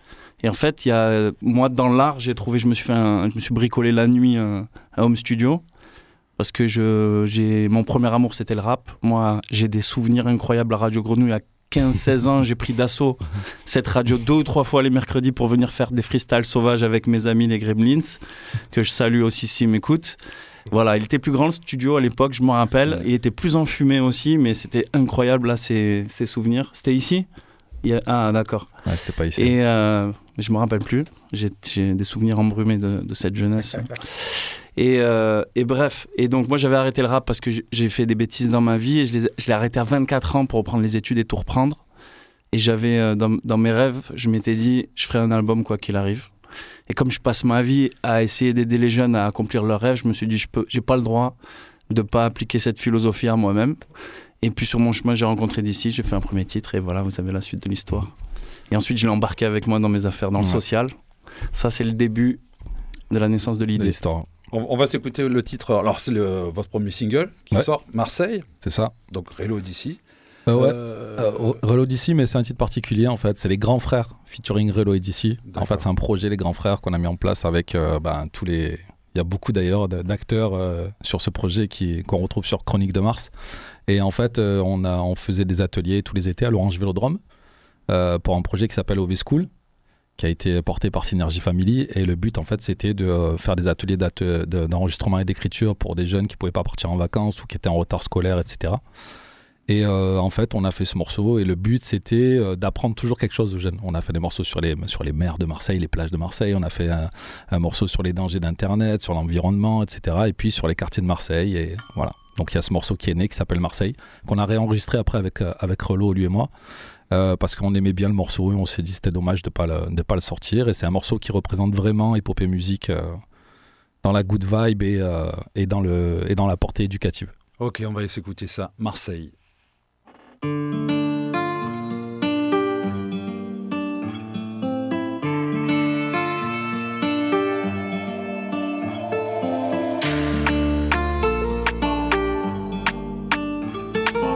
Et en fait, y a, moi, dans l'art, j'ai trouvé, je me suis fait je me suis bricolé la nuit un, home studio. Parce que je, mon premier amour, c'était le rap. Moi, j'ai des souvenirs incroyables à Radio Grenouille. 15-16 ans, j'ai pris d'assaut cette radio deux ou trois fois les mercredis pour venir faire des freestyles sauvages avec mes amis, les Gremlins, que je salue aussi s'ils m'écoutent. Voilà, il était plus grand le studio à l'époque, je me rappelle. Il était plus enfumé aussi, mais c'était incroyable là, ces, ces souvenirs. C'était ici? Il y a- Ah, d'accord. Ouais, c'était pas ici. Et euh, je me rappelle plus. J'ai j'ai des souvenirs embrumés de, de cette jeunesse. Et, euh, et bref, et donc moi j'avais arrêté le rap parce que j'ai- fait des bêtises dans ma vie et je les ai- je l'ai arrêté à 24 ans pour reprendre les études et tout reprendre. Et j'avais euh, dans, dans mes rêves, je m'étais dit, je ferai un album quoi qu'il arrive. Et comme je passe ma vie à essayer d'aider les jeunes à accomplir leurs rêves, je me suis dit, je peux, j'ai pas le droit de pas appliquer cette philosophie à moi-même. Et puis sur mon chemin, j'ai rencontré d'ici, j'ai fait un premier titre et voilà, vous avez la suite de l'histoire. Et ensuite, je l'ai embarqué avec moi dans mes affaires, dans le social. Ça, c'est le début de la naissance de l'idée. l'histoire. On, on va s'écouter le titre. Alors, c'est votre premier single qui Ouais. sort, Marseille. C'est ça. Donc, Rélo d'ici. Euh, ouais. Euh, Euh, Relo d'ici, mais c'est un titre particulier en fait. C'est les grands frères featuring Relo et d'ici. En fait, c'est un projet les grands frères qu'on a mis en place avec euh, ben, tous les. Il y a beaucoup d'ailleurs d'acteurs sur ce projet qui qu'on retrouve sur Chronique de Mars. Et en fait, on a on faisait des ateliers tous les étés à l'Orange Vélodrome pour un projet qui s'appelle OV School qui a été porté par Synergy Family. Et le but en fait c'était de euh, faire des ateliers d'enregistrement et d'écriture pour des jeunes qui pouvaient pas partir en vacances ou qui étaient en retard scolaire etc et euh, en fait on a fait ce morceau et le but c'était euh, d'apprendre toujours quelque chose aux jeunes. On a fait des morceaux sur les sur les mers de Marseille les plages de Marseille. On a fait un, morceau sur les dangers d'internet sur l'environnement etc et puis sur les quartiers de Marseille et voilà. Donc il y a ce morceau qui est né qui s'appelle Marseille qu'on a réenregistré après avec avec Relo lui et moi euh, parce qu'on aimait bien le morceau et on s'est dit c'était dommage de pas le, de pas le sortir et c'est un morceau qui représente vraiment épopée musique euh, dans la good vibe et, euh, et dans le et dans la portée éducative Ok, on va s'écouter ça. Marseille.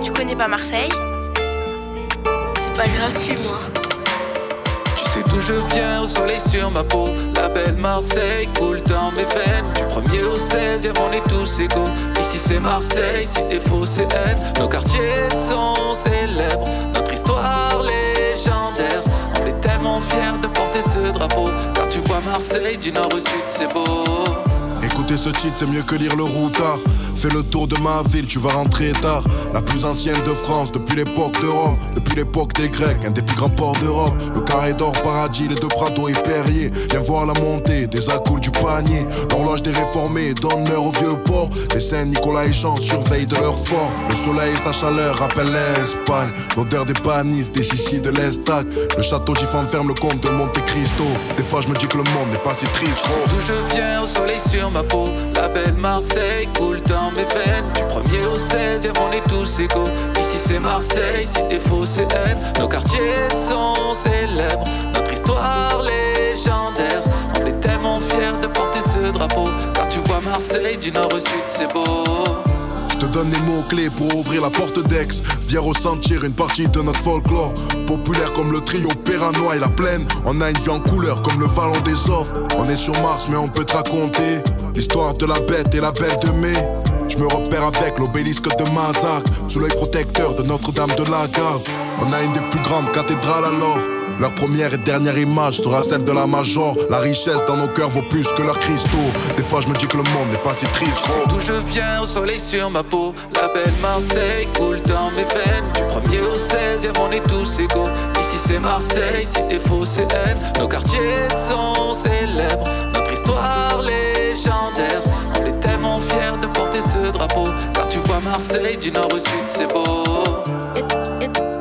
Tu connais pas Marseille? C'est pas grave, suis-moi. Tu sais d'où je viens, au soleil sur ma peau. La belle Marseille coule dans mes veines. Du premier au 16, on est tous égaux. Ici c'est Marseille, si t'es faux c'est haine. Nos quartiers sont célèbres, notre histoire légendaire. On est tellement fiers de porter ce drapeau. Car tu vois Marseille du nord au sud, c'est beau. Écouter ce titre, c'est mieux que lire le routard. Fais le tour de ma ville, tu vas rentrer tard. La plus ancienne de France, depuis l'époque de Rome, l'époque des Grecs, un des plus grands ports d'Europe. Le carré d'or, paradis, les deux Prado et Perrier. Viens voir la montée des accoules du panier. L'horloge des réformés donne l'heure au vieux port. Les Saints Nicolas et Jean surveillent de leur fort. Le soleil et sa chaleur rappellent l'Espagne. L'odeur des panis, des chichis de l'Estac. Le château Gif enferme le comte de Monte Cristo. Des fois, je me dis que le monde n'est pas si triste. D'où je viens, au soleil sur ma peau. La belle Marseille coule dans mes veines. Du premier au 16 on est tous égaux. Ici c'est Marseille, si t'es faux c'est haine. Nos quartiers sont célèbres, notre histoire légendaire. On est tellement fiers de porter ce drapeau. Car tu vois Marseille du nord au sud, c'est beau. Je te donne les mots-clés pour ouvrir la porte d'Aix. Viens ressentir une partie de notre folklore. Populaire comme le trio Perranois et la plaine. On a une vie en couleur comme le vallon des offres. On est sur Mars, mais on peut te raconter l'histoire de la bête et la belle de mai. Je me repère avec l'obélisque de Mazac, sous l'œil protecteur de Notre-Dame de la Garde. On a une des plus grandes cathédrales alors. Leur première et dernière image sera celle de la Major. La richesse dans nos cœurs vaut plus que leurs cristaux. Des fois, je me dis que le monde n'est pas si triste. gros. D'où je viens, au soleil sur ma peau. La belle Marseille coule dans mes veines. Du premier au 16 on est tous égaux. Ici c'est Marseille, si t'es faux c'est haine. Nos quartiers sont célèbres, notre histoire légendaire. On est tellement fiers de drapeau. Car tu vois Marseille du nord au sud, c'est beau.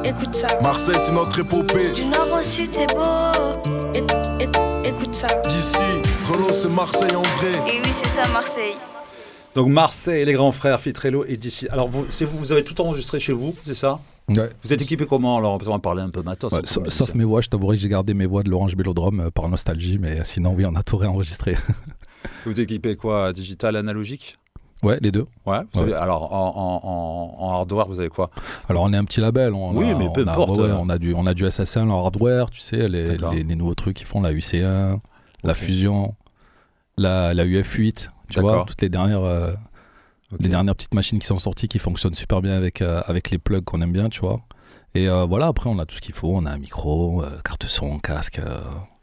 Écoute ça. Marseille, c'est notre épopée. Du nord au sud, c'est beau. É- é- Écoute ça. D'ici, Renault, c'est Marseille en vrai. Et oui, c'est ça, Marseille. Donc Marseille, les grands frères, Fitrello et d'ici. Alors vous, c'est vous, vous avez tout enregistré chez vous, c'est ça? Ouais. Vous êtes équipé comment alors On va parler un peu matos. Ouais, sauf, mes voix, je t'avouerai que j'ai gardé mes voix de l'Orange Vélodrome euh, par nostalgie, mais sinon, oui, on a tout réenregistré. Vous équipez quoi Digital, analogique? Ouais, les deux. Ouais. vous Ouais. avez- alors en, en, hardware, vous avez quoi? Alors, on est un petit label. On Oui, a, mais peu on a, importe. ouais, ouais, on, a du, on a du SSL en hardware, tu sais, les, les, les nouveaux trucs qu'ils font, la UC1, la Fusion, la, la UF8, tu vois, toutes les dernières, euh, les dernières petites machines qui sont sorties qui fonctionnent super bien avec, euh, avec les plugs qu'on aime bien, tu vois. Et euh, voilà, après, on a tout ce qu'il faut. On a un micro, euh, carte son, casque, euh,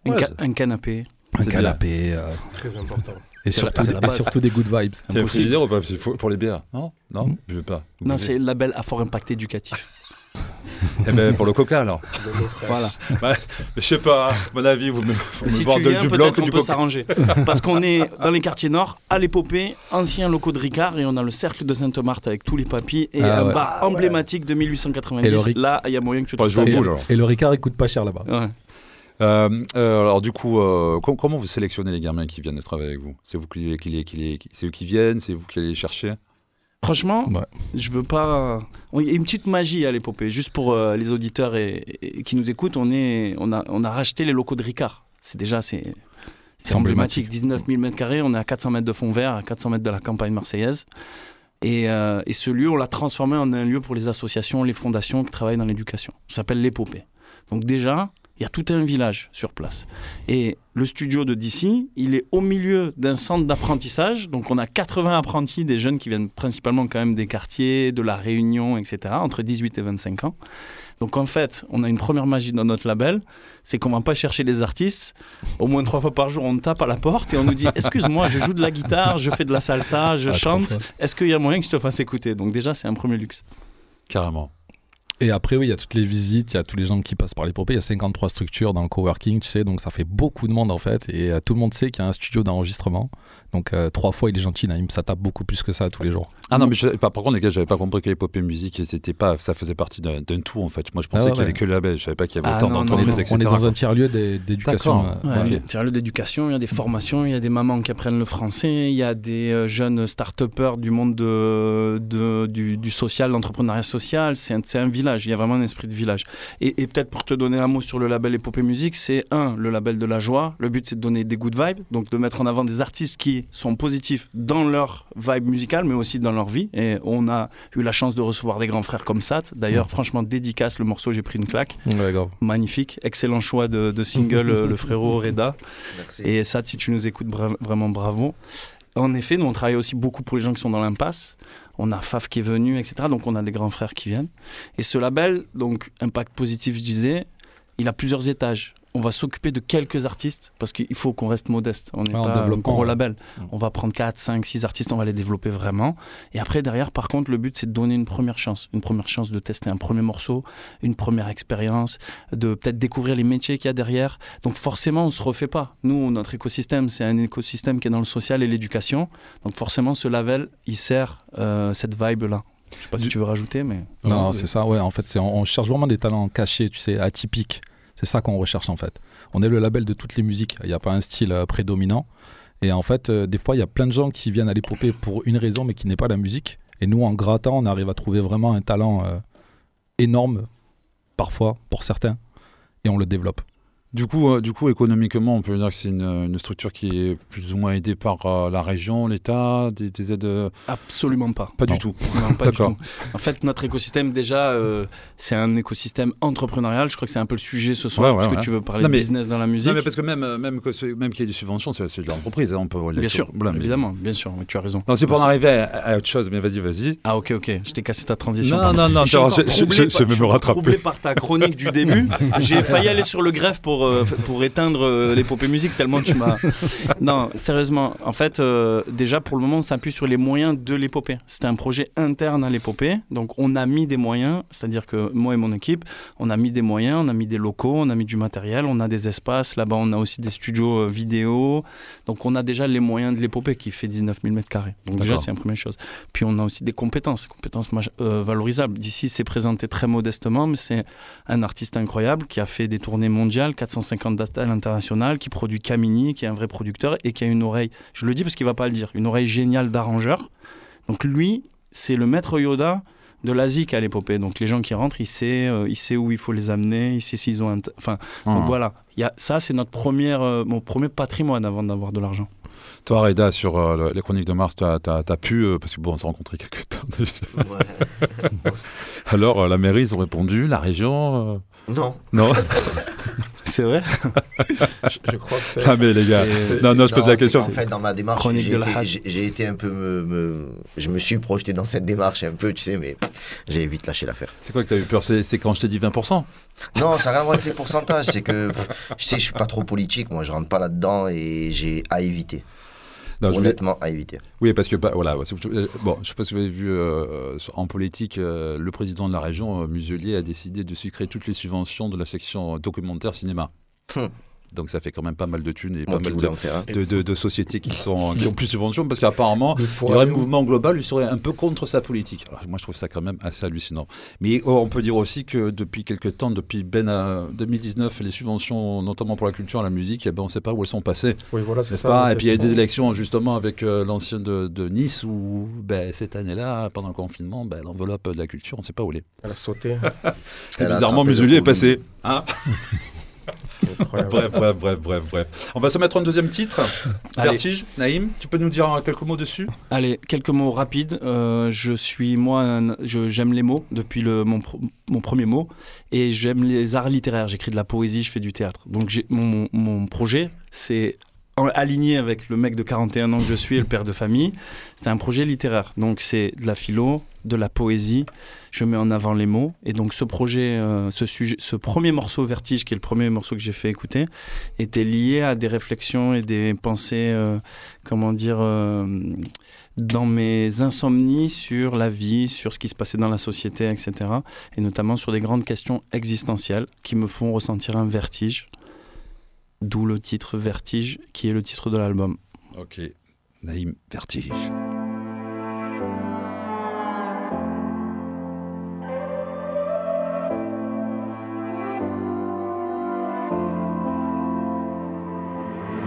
Un, ca- canapé. un canapé. euh, Très important. Et, surtout, la- et surtout des good vibes. Il faut Impossible. le dire ou pas Parce qu'il faut- pour les bières Non Non Hmm. Je veux pas. Vous Non, c'est label à fort impact éducatif. Eh ben, pour le coca alors. Voilà. Bah, je sais pas, à mon avis, vous me, vous me Si tu vendez viens, du blanc peut-être que on du peut s'arranger. Parce qu'on est dans les quartiers nord, à l'épopée, ancien locaux de Ricard, et on a le cercle de Sainte-Marthe avec tous les papis et Ah un ouais. bar emblématique de Et le 1890. Ric- Là, il y a moyen que tu te alors. Et le Ricard, il coûte pas cher là-bas. Ouais. Euh, euh, alors du coup, euh, com- comment vous sélectionnez les gamins qui viennent de travailler avec vous? C'est vous qui, les- qui, les- qui les- qui- c'est eux qui viennent, c'est vous qui allez les chercher? Franchement, Ouais. je veux pas. Il y a une petite magie à l'épopée. Juste pour euh, les auditeurs et, et qui nous écoutent, on, est, on, a, on a racheté les locaux de Ricard. C'est déjà c'est, c'est C'est emblématique. emblématique. 19 000 mètres carrés. On est à 400 mètres de fond vert, à 400 mètres de la campagne marseillaise. Et, euh, et ce lieu, on l'a transformé en un lieu pour les associations, les fondations qui travaillent dans l'éducation. Ça s'appelle l'épopée. Donc déjà, il y a tout un village sur place. Et le studio de DC, il est au milieu d'un centre d'apprentissage. Donc on a 80 apprentis, des jeunes qui viennent principalement quand même des quartiers, de la Réunion, etc., entre 18 et 25 ans. Donc en fait, on a une première magie dans notre label, c'est qu'on va pas chercher les artistes. Au moins trois fois par jour, on tape à la porte et on nous dit Excuse-moi, je joue de la guitare, je fais de la salsa, je Ah, chante. Est-ce qu'il y a moyen que je te fasse écouter? Donc déjà, c'est un premier luxe. Carrément. Et après, oui, il y a toutes les visites, il y a tous les gens qui passent par l'épopée. Il y a 53 structures dans le coworking, tu sais, donc ça fait beaucoup de monde en fait. Et euh, tout le monde sait qu'il y a un studio d'enregistrement. Donc euh, trois fois, il est gentil, Naïm, ça tape beaucoup plus que ça tous les jours. Ah non, mais je, par contre, les gars, j'avais pas compris que l'épopée musique, c'était pas, ça faisait partie d'un tout en fait. Moi, je pensais Ah ouais, qu'il y avait ouais. que le label, je savais pas qu'il y avait Ah autant d'entreprises, dans, etc. on est dans un tiers-lieu d'é- d'éducation. Euh, Ouais, ouais. il y a- tiens, lieu d'éducation, il y a des formations, il y a des mamans qui apprennent le français, il y a des euh, jeunes start-upers du monde de, de- du, du social, l'entrepreneuriat social. C'est un, c'est un village, il y a vraiment un esprit de village. Et, et peut-être pour te donner un mot sur le label Épopée Musique, c'est un, le label de la joie. Le but, c'est de donner des good vibes, donc de mettre en avant des artistes qui sont positifs dans leur vibe musicale, mais aussi dans leur vie. Et on a eu la chance de recevoir des grands frères comme Sat. D'ailleurs, franchement, dédicace le morceau J'ai pris une claque. Ouais, grave. Magnifique, excellent choix de, de single, euh, le frérot Reda. Merci. Et ça, si tu nous écoutes, bra- vraiment bravo. En effet, nous, on travaille aussi beaucoup pour les gens qui sont dans l'impasse. On a Faf qui est venu, etc. Donc, on a des grands frères qui viennent. Et ce label, donc Impact Positif, je disais, il a plusieurs étages. On va s'occuper de quelques artistes parce qu'il faut qu'on reste modeste. On n'est pas un gros label. Mm. On va prendre 4, 5, 6 artistes, on va les développer vraiment. Et après, derrière, par contre, le but, c'est de donner une première chance. Une première chance de tester un premier morceau, une première expérience, de peut-être découvrir les métiers qu'il y a derrière. Donc forcément, on se refait pas. Nous, notre écosystème, c'est un écosystème qui est dans le social et l'éducation. Donc forcément, ce label, il sert euh, cette vibe-là. Je sais pas si tu veux rajouter, mais... Non, non, c'est ça, ouais. En fait, on cherche vraiment des talents cachés, tu sais, atypiques. C'est ça qu'on recherche en fait. On est le label de toutes les musiques. Il n'y a pas un style euh, prédominant. Et en fait, euh, des fois, il y a plein de gens qui viennent à l'épopée pour une raison, mais qui n'est pas la musique. Et nous, en grattant, on arrive à trouver vraiment un talent euh, énorme, parfois, pour certains, et on le développe. Du coup, euh, du coup, économiquement, on peut dire que c'est une, une structure qui est plus ou moins aidée par euh, la région, l'État, des, des aides. euh, Absolument pas. Pas du tout. Non, pas du D'accord. tout. En fait, notre écosystème, déjà, c'est un écosystème entrepreneurial. Je crois que c'est un peu le sujet ce soir, Ouais, ouais, parce que ouais. tu veux parler Non, de business dans la musique. Non, mais parce que même, même, que même qu'il y ait des subventions, c'est de l'entreprise. hein, on peut Bien sûr, Voilà, mais- évidemment, bien sûr, tu as raison. Non, c'est pour en arriver à, à autre chose, mais vas-y, vas-y. Ah ok ok, je t'ai cassé ta transition. Non, non, non, Je je- je- je- vais me rattraper. troublé par ta chronique du début. J'ai failli aller sur le greffe pour euh, pour éteindre euh, l'épopée musique tellement tu m'as. Non, sérieusement, en fait, euh, déjà pour le moment, on s'appuie sur les moyens de l'épopée. C'était un projet interne à l'épopée, donc on a mis des moyens, c'est-à-dire que moi et mon équipe, on a mis des moyens, on a mis des locaux, on a mis du matériel, on a des espaces. Là-bas, on a aussi des studios vidéo. Donc on a déjà les moyens de l'épopée qui fait 19 000 mètres carrés. Donc déjà, c'est une première chose. Puis on a aussi des compétences, compétences valorisables. D'ici, c'est présenté très modestement, mais c'est un artiste incroyable qui a fait des tournées mondiales, 450 dates à l'international, qui produit Camini, qui est un vrai producteur et qui a une oreille, je le dis parce qu'il va pas le dire, une oreille géniale d'arrangeur. Donc lui, c'est le maître Yoda de l'ASIC à l'épopée. Donc les gens qui rentrent, il sait, euh, il sait où il faut les amener, il sait s'ils ont Enfin, donc Mhm. voilà. Il y a, ça, c'est notre première, euh, mon premier patrimoine avant d'avoir de l'argent. Toi, Reda, sur euh, le- les chroniques de Mars, tu as, pu, euh, parce que bon, on s'est rencontrés quelques temps déjà. Alors, euh, la mairie, ils ont répondu, la région. euh, Non. Non. c'est vrai? Je, je crois que c'est. Ah, mais les gars, C'est- non, non, je pose la question. qu'en fait, dans ma démarche, Chronique j'ai de la été, Hage. j'ai- j'ai été un peu me, me- Je me suis projeté dans cette démarche un peu, tu sais, mais j'ai vite lâché l'affaire. C'est quoi que tu as eu peur? C'est c'est quand je t'ai dit 20% Non, ça n'a rien à voir avec les pourcentages. C'est que, tu sais, je suis pas trop politique. Moi, je rentre pas là-dedans et j'ai à éviter. Non, voulais- Honnêtement, à éviter. Oui, parce que bah, voilà, euh, bon, je sais pas si vous avez vu euh, en politique, euh, le président de la région, Muselier, a décidé de sucrer toutes les subventions de la section documentaire cinéma. Donc ça fait quand même pas mal de thunes et Moi pas mal de, en faire un. de, de- de sociétés qui, sont, qui ont plus de subventions parce qu'apparemment, il pour y aurait un mouvement global qui serait un peu contre sa politique. Alors, moi, je trouve ça quand même assez hallucinant. Mais oh, on peut dire aussi que depuis quelques temps, depuis ben, euh, 2019, les subventions, notamment pour la culture et la musique, eh ben, on ne sait pas où elles sont passées. Oui, voilà, c'est N'est-ce ça. pas Et puis il y a eu des élections justement avec euh, l'ancien de, de Nice où ben, cette année-là, pendant le confinement, ben, l'enveloppe de la culture, on ne sait pas où elle est. Elle a sauté. Bizarrement, Muselier est passé. Hein. bref, bref, bref, bref, bref. On va se mettre un deuxième titre. Allez. Vertige, Naïm, tu peux nous dire quelques mots dessus? Allez, quelques mots rapides. Euh, je suis, moi, j'aime les mots depuis le, mon, premier mot. Et j'aime les arts littéraires. J'écris de la poésie, je fais du théâtre. Donc mon, mon projet, c'est en- aligné avec le mec de 41 ans que je suis et le père de famille. C'est un projet littéraire. Donc c'est de la philo, de la poésie. Je mets en avant les mots. Et donc ce projet, euh, ce, sujet, ce premier morceau, Vertige, qui est le premier morceau que j'ai fait écouter, était lié à des réflexions et des pensées, euh, comment dire, euh, dans mes insomnies sur la vie, sur ce qui se passait dans la société, etc. Et notamment sur des grandes questions existentielles qui me font ressentir un vertige. D'où le titre Vertige, qui est le titre de l'album. Ok. Naïm, Vertige.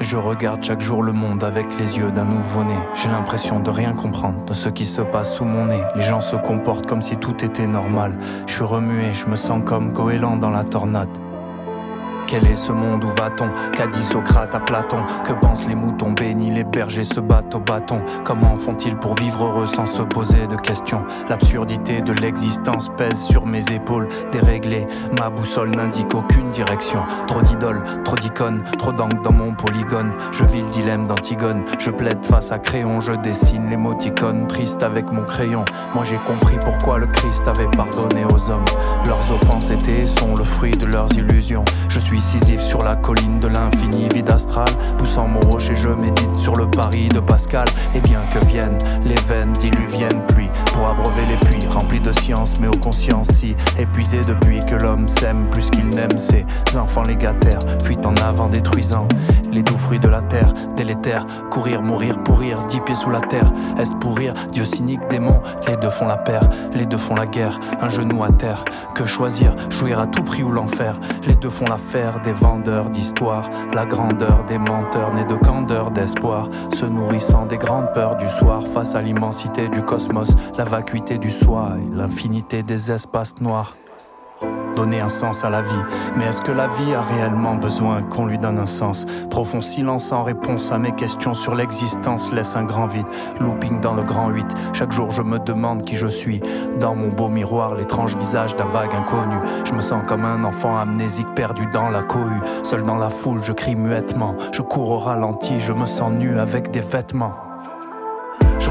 Je regarde chaque jour le monde avec les yeux d'un nouveau-né. J'ai l'impression de rien comprendre de ce qui se passe sous mon nez. Les gens se comportent comme si tout était normal. Je suis remué, je me sens comme goéland dans la tornade. Quel est ce monde Où va-t-on Qu'a dit Socrate à Platon Que pensent les moutons bénis Les bergers se battent au bâton Comment font-ils pour vivre heureux sans se poser de questions L'absurdité de l'existence pèse sur mes épaules Déréglé, ma boussole n'indique aucune direction Trop d'idoles, trop d'icônes, trop d'angles dans mon polygone Je vis le dilemme d'Antigone Je plaide face à crayon, je dessine l'émoticône Triste avec mon crayon Moi j'ai compris pourquoi le Christ avait pardonné aux hommes Leurs offenses étaient sont le fruit de leurs illusions Sisyphe sur la colline de l'infini vide astral. Poussant mon rocher je médite sur le pari de Pascal. Et bien que viennent les veines diluviennes pluie Pour abreuver les puits remplis de science mais aux consciences si Épuisés depuis que l'homme s'aime plus qu'il n'aime Ses enfants légataires. Fuient en avant détruisant Les doux fruits de la terre délétères Courir, mourir, pourrir, dix pieds sous la terre. Est-ce pourrir, Dieu cynique, démon Les deux font la paire, les deux font la guerre. Un genou à terre, que choisir? Jouir à tout prix ou l'enfer. Les deux font l'affaire des vendeurs d'histoires, la grandeur des menteurs nés de candeur, d'espoir, se nourrissant des grandes peurs du soir. Face à l'immensité du cosmos, la vacuité du soi et l'infinité des espaces noirs donner un sens à la vie. Mais est-ce que la vie a réellement besoin qu'on lui donne un sens? Profond silence en réponse à mes questions sur l'existence laisse un grand vide. Looping dans le grand 8. Chaque jour je me demande qui je suis. Dans mon beau miroir, l'étrange visage d'un vague inconnu. Je me sens comme un enfant amnésique perdu dans la cohue. Seul dans la foule, je crie muettement. Je cours au ralenti, je me sens nu avec des vêtements.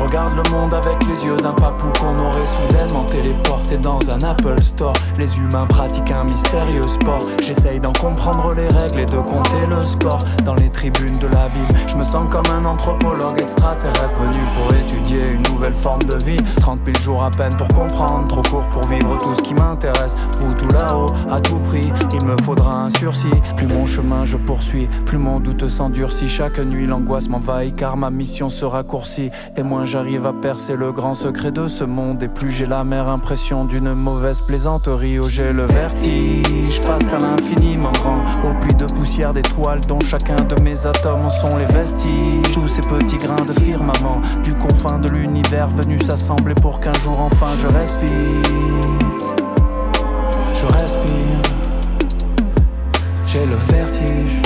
Regarde le monde avec les yeux d'un papou qu'on aurait soudainement téléporté dans un Apple Store. Les humains pratiquent un mystérieux sport. J'essaye d'en comprendre les règles et de compter le score. Dans les tribunes de la Bible, je me sens comme un anthropologue extraterrestre venu pour étudier une nouvelle forme de vie. 30 000 jours à peine pour comprendre, trop court pour vivre tout ce qui m'intéresse. Vous tout là-haut, à tout prix, il me faudra un sursis. Plus mon chemin je poursuis, plus mon doute s'endurcit. Chaque nuit l'angoisse m'envahit car ma mission se raccourcit. Et moins j'arrive à percer le grand secret de ce monde, et plus j'ai la mère impression d'une mauvaise plaisanterie. Oh, j'ai le vertige face à l'infiniment grand, au puits de poussière d'étoiles dont chacun de mes atomes sont les vestiges. Tous ces petits grains de firmament du confin de l'univers venus s'assembler pour qu'un jour enfin je respire. Je respire. J'ai le vertige.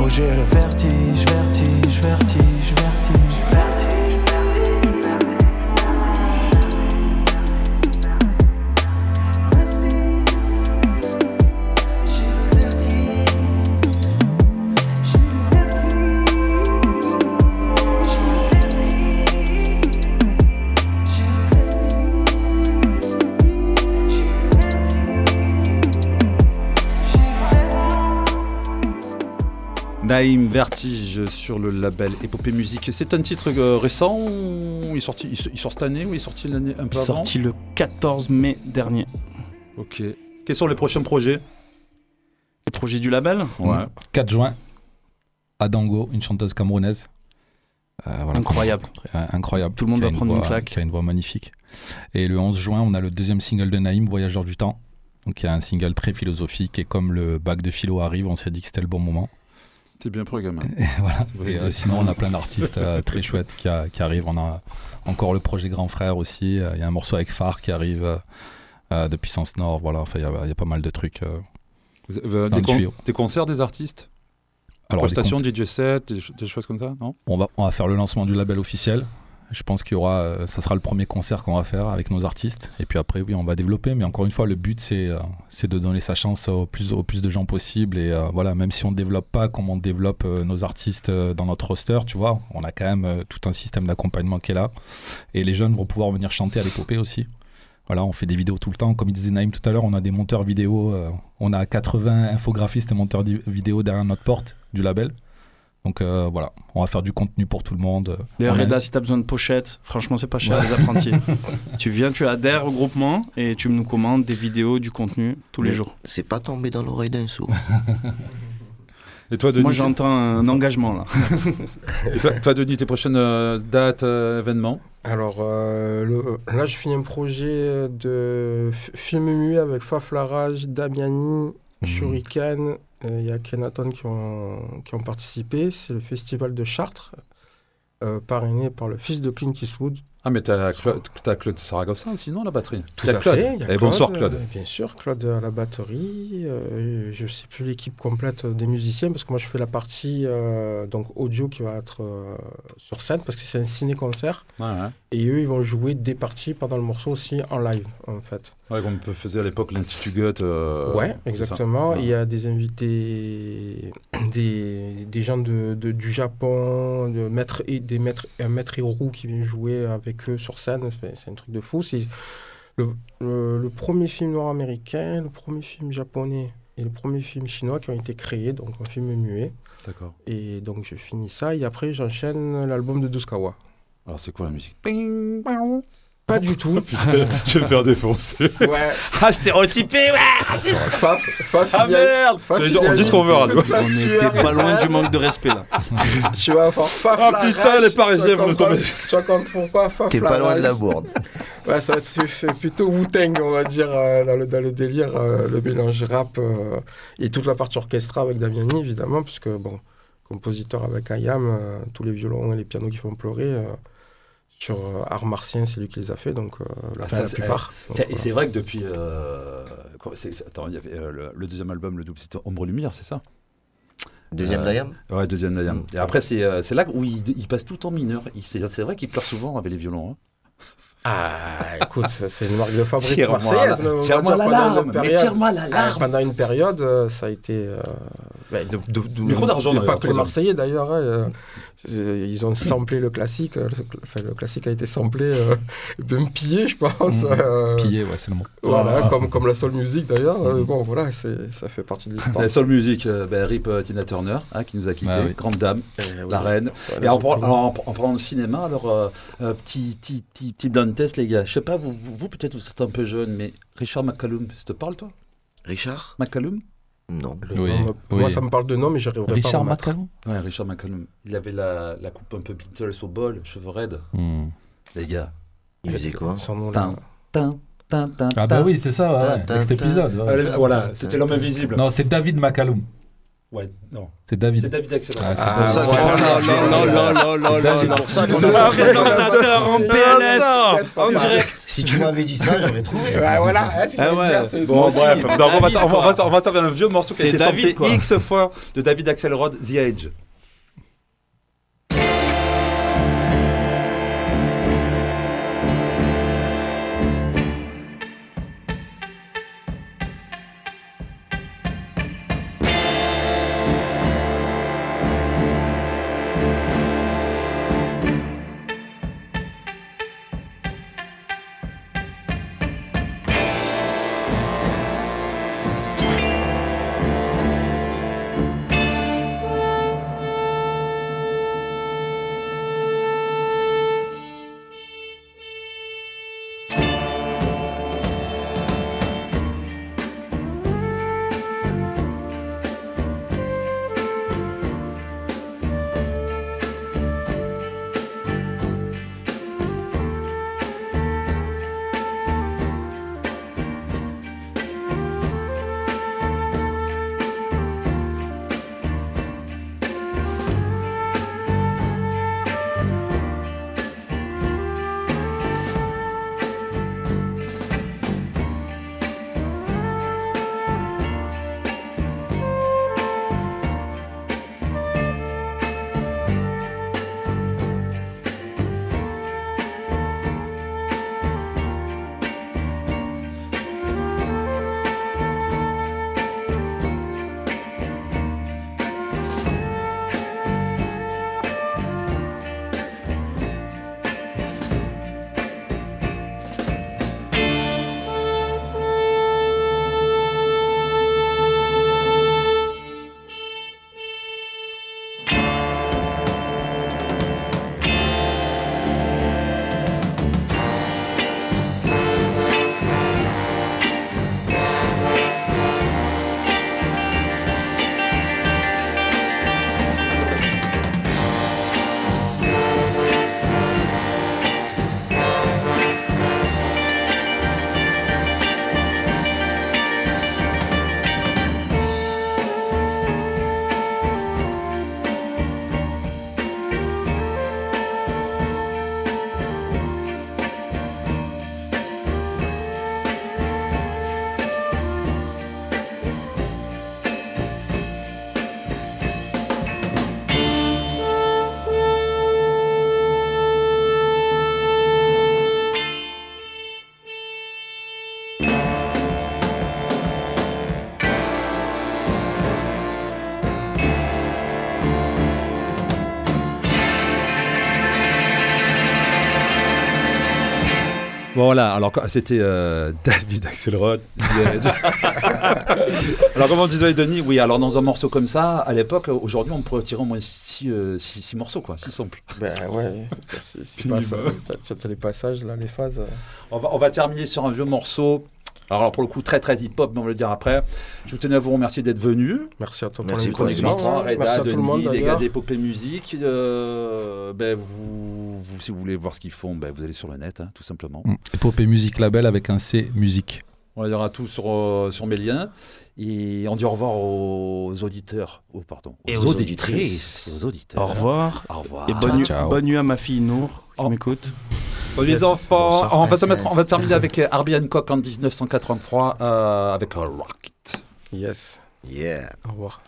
Oh, j'ai le vertige, vertige, vertige, Naïm Vertige sur le label Épopée Musique. C'est un titre euh, récent il, sorti, il, sort cette année ou il est sorti l'année un peu avant Sorti le 14 mai dernier. Ok. Quels sont les prochains projets? Les projets du label? Ouais. 4 juin, Adango, une chanteuse camerounaise. Euh, voilà. Incroyable. Euh, incroyable. Tout le monde va prendre une claque. Qui a une voix magnifique. Et le 11 juin, on a le deuxième single de Naïm, Voyageur du temps. Donc il y a un single très philosophique et comme le bac de philo arrive, on s'est dit que c'était le bon moment. C'est bien pour les gamins. Et voilà. Et, euh, sinon, on a plein d'artistes euh, très chouettes qui, a- qui arrivent. On a encore le projet Grand Frère aussi. Euh, Il y a un morceau avec Phare qui arrive de Puissance Nord. Voilà, enfin, il y, a- il y a pas mal de trucs. euh, Vous avez, euh, dans des, le con- tuyau. des concerts des artistes Alors, des Prestations, comptes- DJ set, des, ch- des choses comme ça, non? On va, on va faire le lancement du label officiel. Je pense qu'il y aura, euh, ça sera le premier concert qu'on va faire avec nos artistes. Et puis après, oui, on va développer. Mais encore une fois, le but, c'est euh, de donner sa chance au plus, de gens possible. Et euh, voilà, même si on ne développe pas comme on développe nos artistes dans notre roster, tu vois, on a quand même tout un système d'accompagnement qui est là. Et les jeunes vont pouvoir venir chanter à l'épopée aussi. Voilà, on fait des vidéos tout le temps. Comme il disait Naïm tout à l'heure, on a des monteurs vidéo. on a 80 infographistes et monteurs vidéo derrière notre porte du label. Donc euh, voilà, on va faire du contenu pour tout le monde. D'ailleurs, On a- Reda, si t'as besoin de pochettes, franchement, c'est pas cher, Ouais. les apprentis. tu viens, tu adhères au groupement et tu nous commandes des vidéos, du contenu tous les jours. C'est pas tombé dans l'oreille d'un sourd. Et toi, Denis Moi, j'entends un engagement là. Et toi, toi, Denis, tes prochaines euh, dates, euh, événements Alors euh, le- là, je finis un projet de film muet avec Faf Larage, Damiani, Shuriken. euh, Il y a Kenaton qui ont, qui ont participé. C'est le festival de Chartres, euh, parrainé par le fils de Clint Eastwood. Ah, mais t'as Claude, t'as Claude Saragossa aussi, non, la batterie Tout à Claude. fait. y a Eh, bonsoir, euh, Claude. bien sûr, Claude à la batterie. euh, je ne sais plus l'équipe complète des musiciens parce que moi je fais la partie euh, donc audio qui va être euh, sur scène parce que c'est un ciné-concert. Ouais, ouais. Et eux, ils vont jouer des parties pendant le morceau aussi en live en fait. Ouais, comme on faisait à l'époque l'Institut Goethe. euh, ouais, exactement. Il y a des invités, des, des gens de, de- du Japon, de maître, et des maîtres, un maître héros qui vient jouer avec eux sur scène. C'est un truc de fou. C'est le, le- le premier film nord-américain, le premier film japonais et le premier film chinois qui ont été créés, donc un film muet. D'accord. Et donc je finis ça et après j'enchaîne l'album de Duskawa. Alors, c'est quoi la musique? Pas du tout. Putain, je vais me faire défoncer. Ouais. Ah, stéréotypé, ouais Faf, Faf, Ah il y a- merde Faf, On dit ce qu'on veut, On était pas et loin du manque de respect là. Tu vas avoir Faf Ah, putain, rage, les Parisiens vont tomber. Tu vas comprendre pourquoi Faf T'es pas loin de la bourde. Ouais, ça fait plutôt Wu-Tang, on va dire, euh, dans, le, dans le délire, euh, le mélange rap euh, et toute la partie orchestra avec Damiani, évidemment, puisque, bon, compositeur avec Ayam, euh, tous les violons et les pianos qui font pleurer, euh, sur euh, Art Martien, c'est lui qui les a fait, donc euh, la, Ah, ça, la c'est- plupart. Et voilà. c'est vrai que depuis. euh, quoi, attends, il y avait euh, le, le deuxième album, le double, c'était Ombre Lumière, c'est ça? Deuxième Euh, d'Ayam? Ouais, deuxième d'Ayam. Mm. Et après, c'est euh, c'est là où il, il passe tout en mineur. C'est vrai qu'il pleure souvent avec les violons. hein. Ah, écoute, c'est une marque de fabrique Tire-moi marseillaise. tire-moi dire, la pendant une larme, mais période- tire-moi la Ah, larme. Pendant une période, euh, ça a été. euh, de, de- de- d'argent, Pas que les. Marseillais d'ailleurs. hein, euh, c'est- ils ont samplé le classique. euh, Le, enfin, le classique a été samplé, euh, même pillé, je pense. Mmh. euh, Pillé, ouais, c'est le mot. Voilà, Ah. comme, comme la soul music d'ailleurs. euh, bon, voilà, c'est- ça fait partie de l'histoire. La Soul Music, euh, ben, Rip euh, Tina Turner, hein, qui nous a quittés, Ah oui. grande dame, Eh oui. la reine. Voilà, Et en, en, en parlant de cinéma, alors, euh, euh, petit, petit, petit, petit blind test, les gars. Je sais pas, vous, vous, vous, peut-être vous êtes un peu jeune, mais Richard McCallum, ça te parle, toi? Richard? McCallum? Non. Le Oui, nom me- oui. Moi, ça me parle de nom, mais j'arriverai pas à. McCallum Ouais, Richard McCallum. Il avait la, la coupe un peu Beatles au bol, cheveux raides. Hmm. Les gars. Il faisait quoi? Son nom. Tin, tin, tin, tin, Ah bah oui, c'est ça, ouais, avec cet épisode. ouais. Allez, voilà, c'était l'homme invisible. Non, c'est David McCallum. Ouais, non. C'est David. C'est David Axel. Ah, c'est Ah, là. pour ça qu'on Le a- présentateur en PLS en direct. Si tu m'avais dit ça, j'aurais trouvé. Ouais, voilà, c'est Ah ouais. dire, c'est- Bon, bref, non, on, va, servir un vieux morceau qui a C'est été quoi. X fois de David Axelrod, The Age. Voilà, alors c'était euh, David Axelrod. alors comment disait Denis? Oui, alors dans un morceau comme ça, à l'époque, aujourd'hui, on pourrait tirer au moins 6 morceaux, quoi, 6 samples. Ben ouais, c'est- c'est pas ça. Les passages, là, les phases. euh. On va, on va terminer sur un vieux morceau. Alors, alors, pour le coup, très très hip-hop, mais on va le dire après. Je vous tenais à vous remercier d'être venu. Merci à toi Merci pour pour l'invitation. Reda, Merci à tout le monde Denis, les gars d'Épopée Musique. Euh, ben, vous, vous- si vous voulez voir ce qu'ils font, ben, vous allez sur le net, hein, tout simplement. Mm. Épopée Musique Label avec un C Musique. On dira tout sur, euh, sur mes liens. Et on dit au revoir aux auditeurs. Oh, pardon. Et aux auditrices. Et aux auditeurs. Au revoir. Au revoir. Et bonne, nuit- Ciao. bonne nuit à ma fille Nour qui Oh. m'écoute. Bon, les Yes. enfants, Bonsoir, on, va se mettre, on va terminer avec Herbie Hancock en 1983 euh, avec Rocket. Yes. Yeah. Au revoir.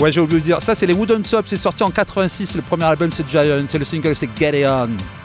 Ouais, j'ai oublié de dire, ça c'est les Wooden Top, c'est sorti en 86, le premier album c'est Giant, et le single c'est Get It On.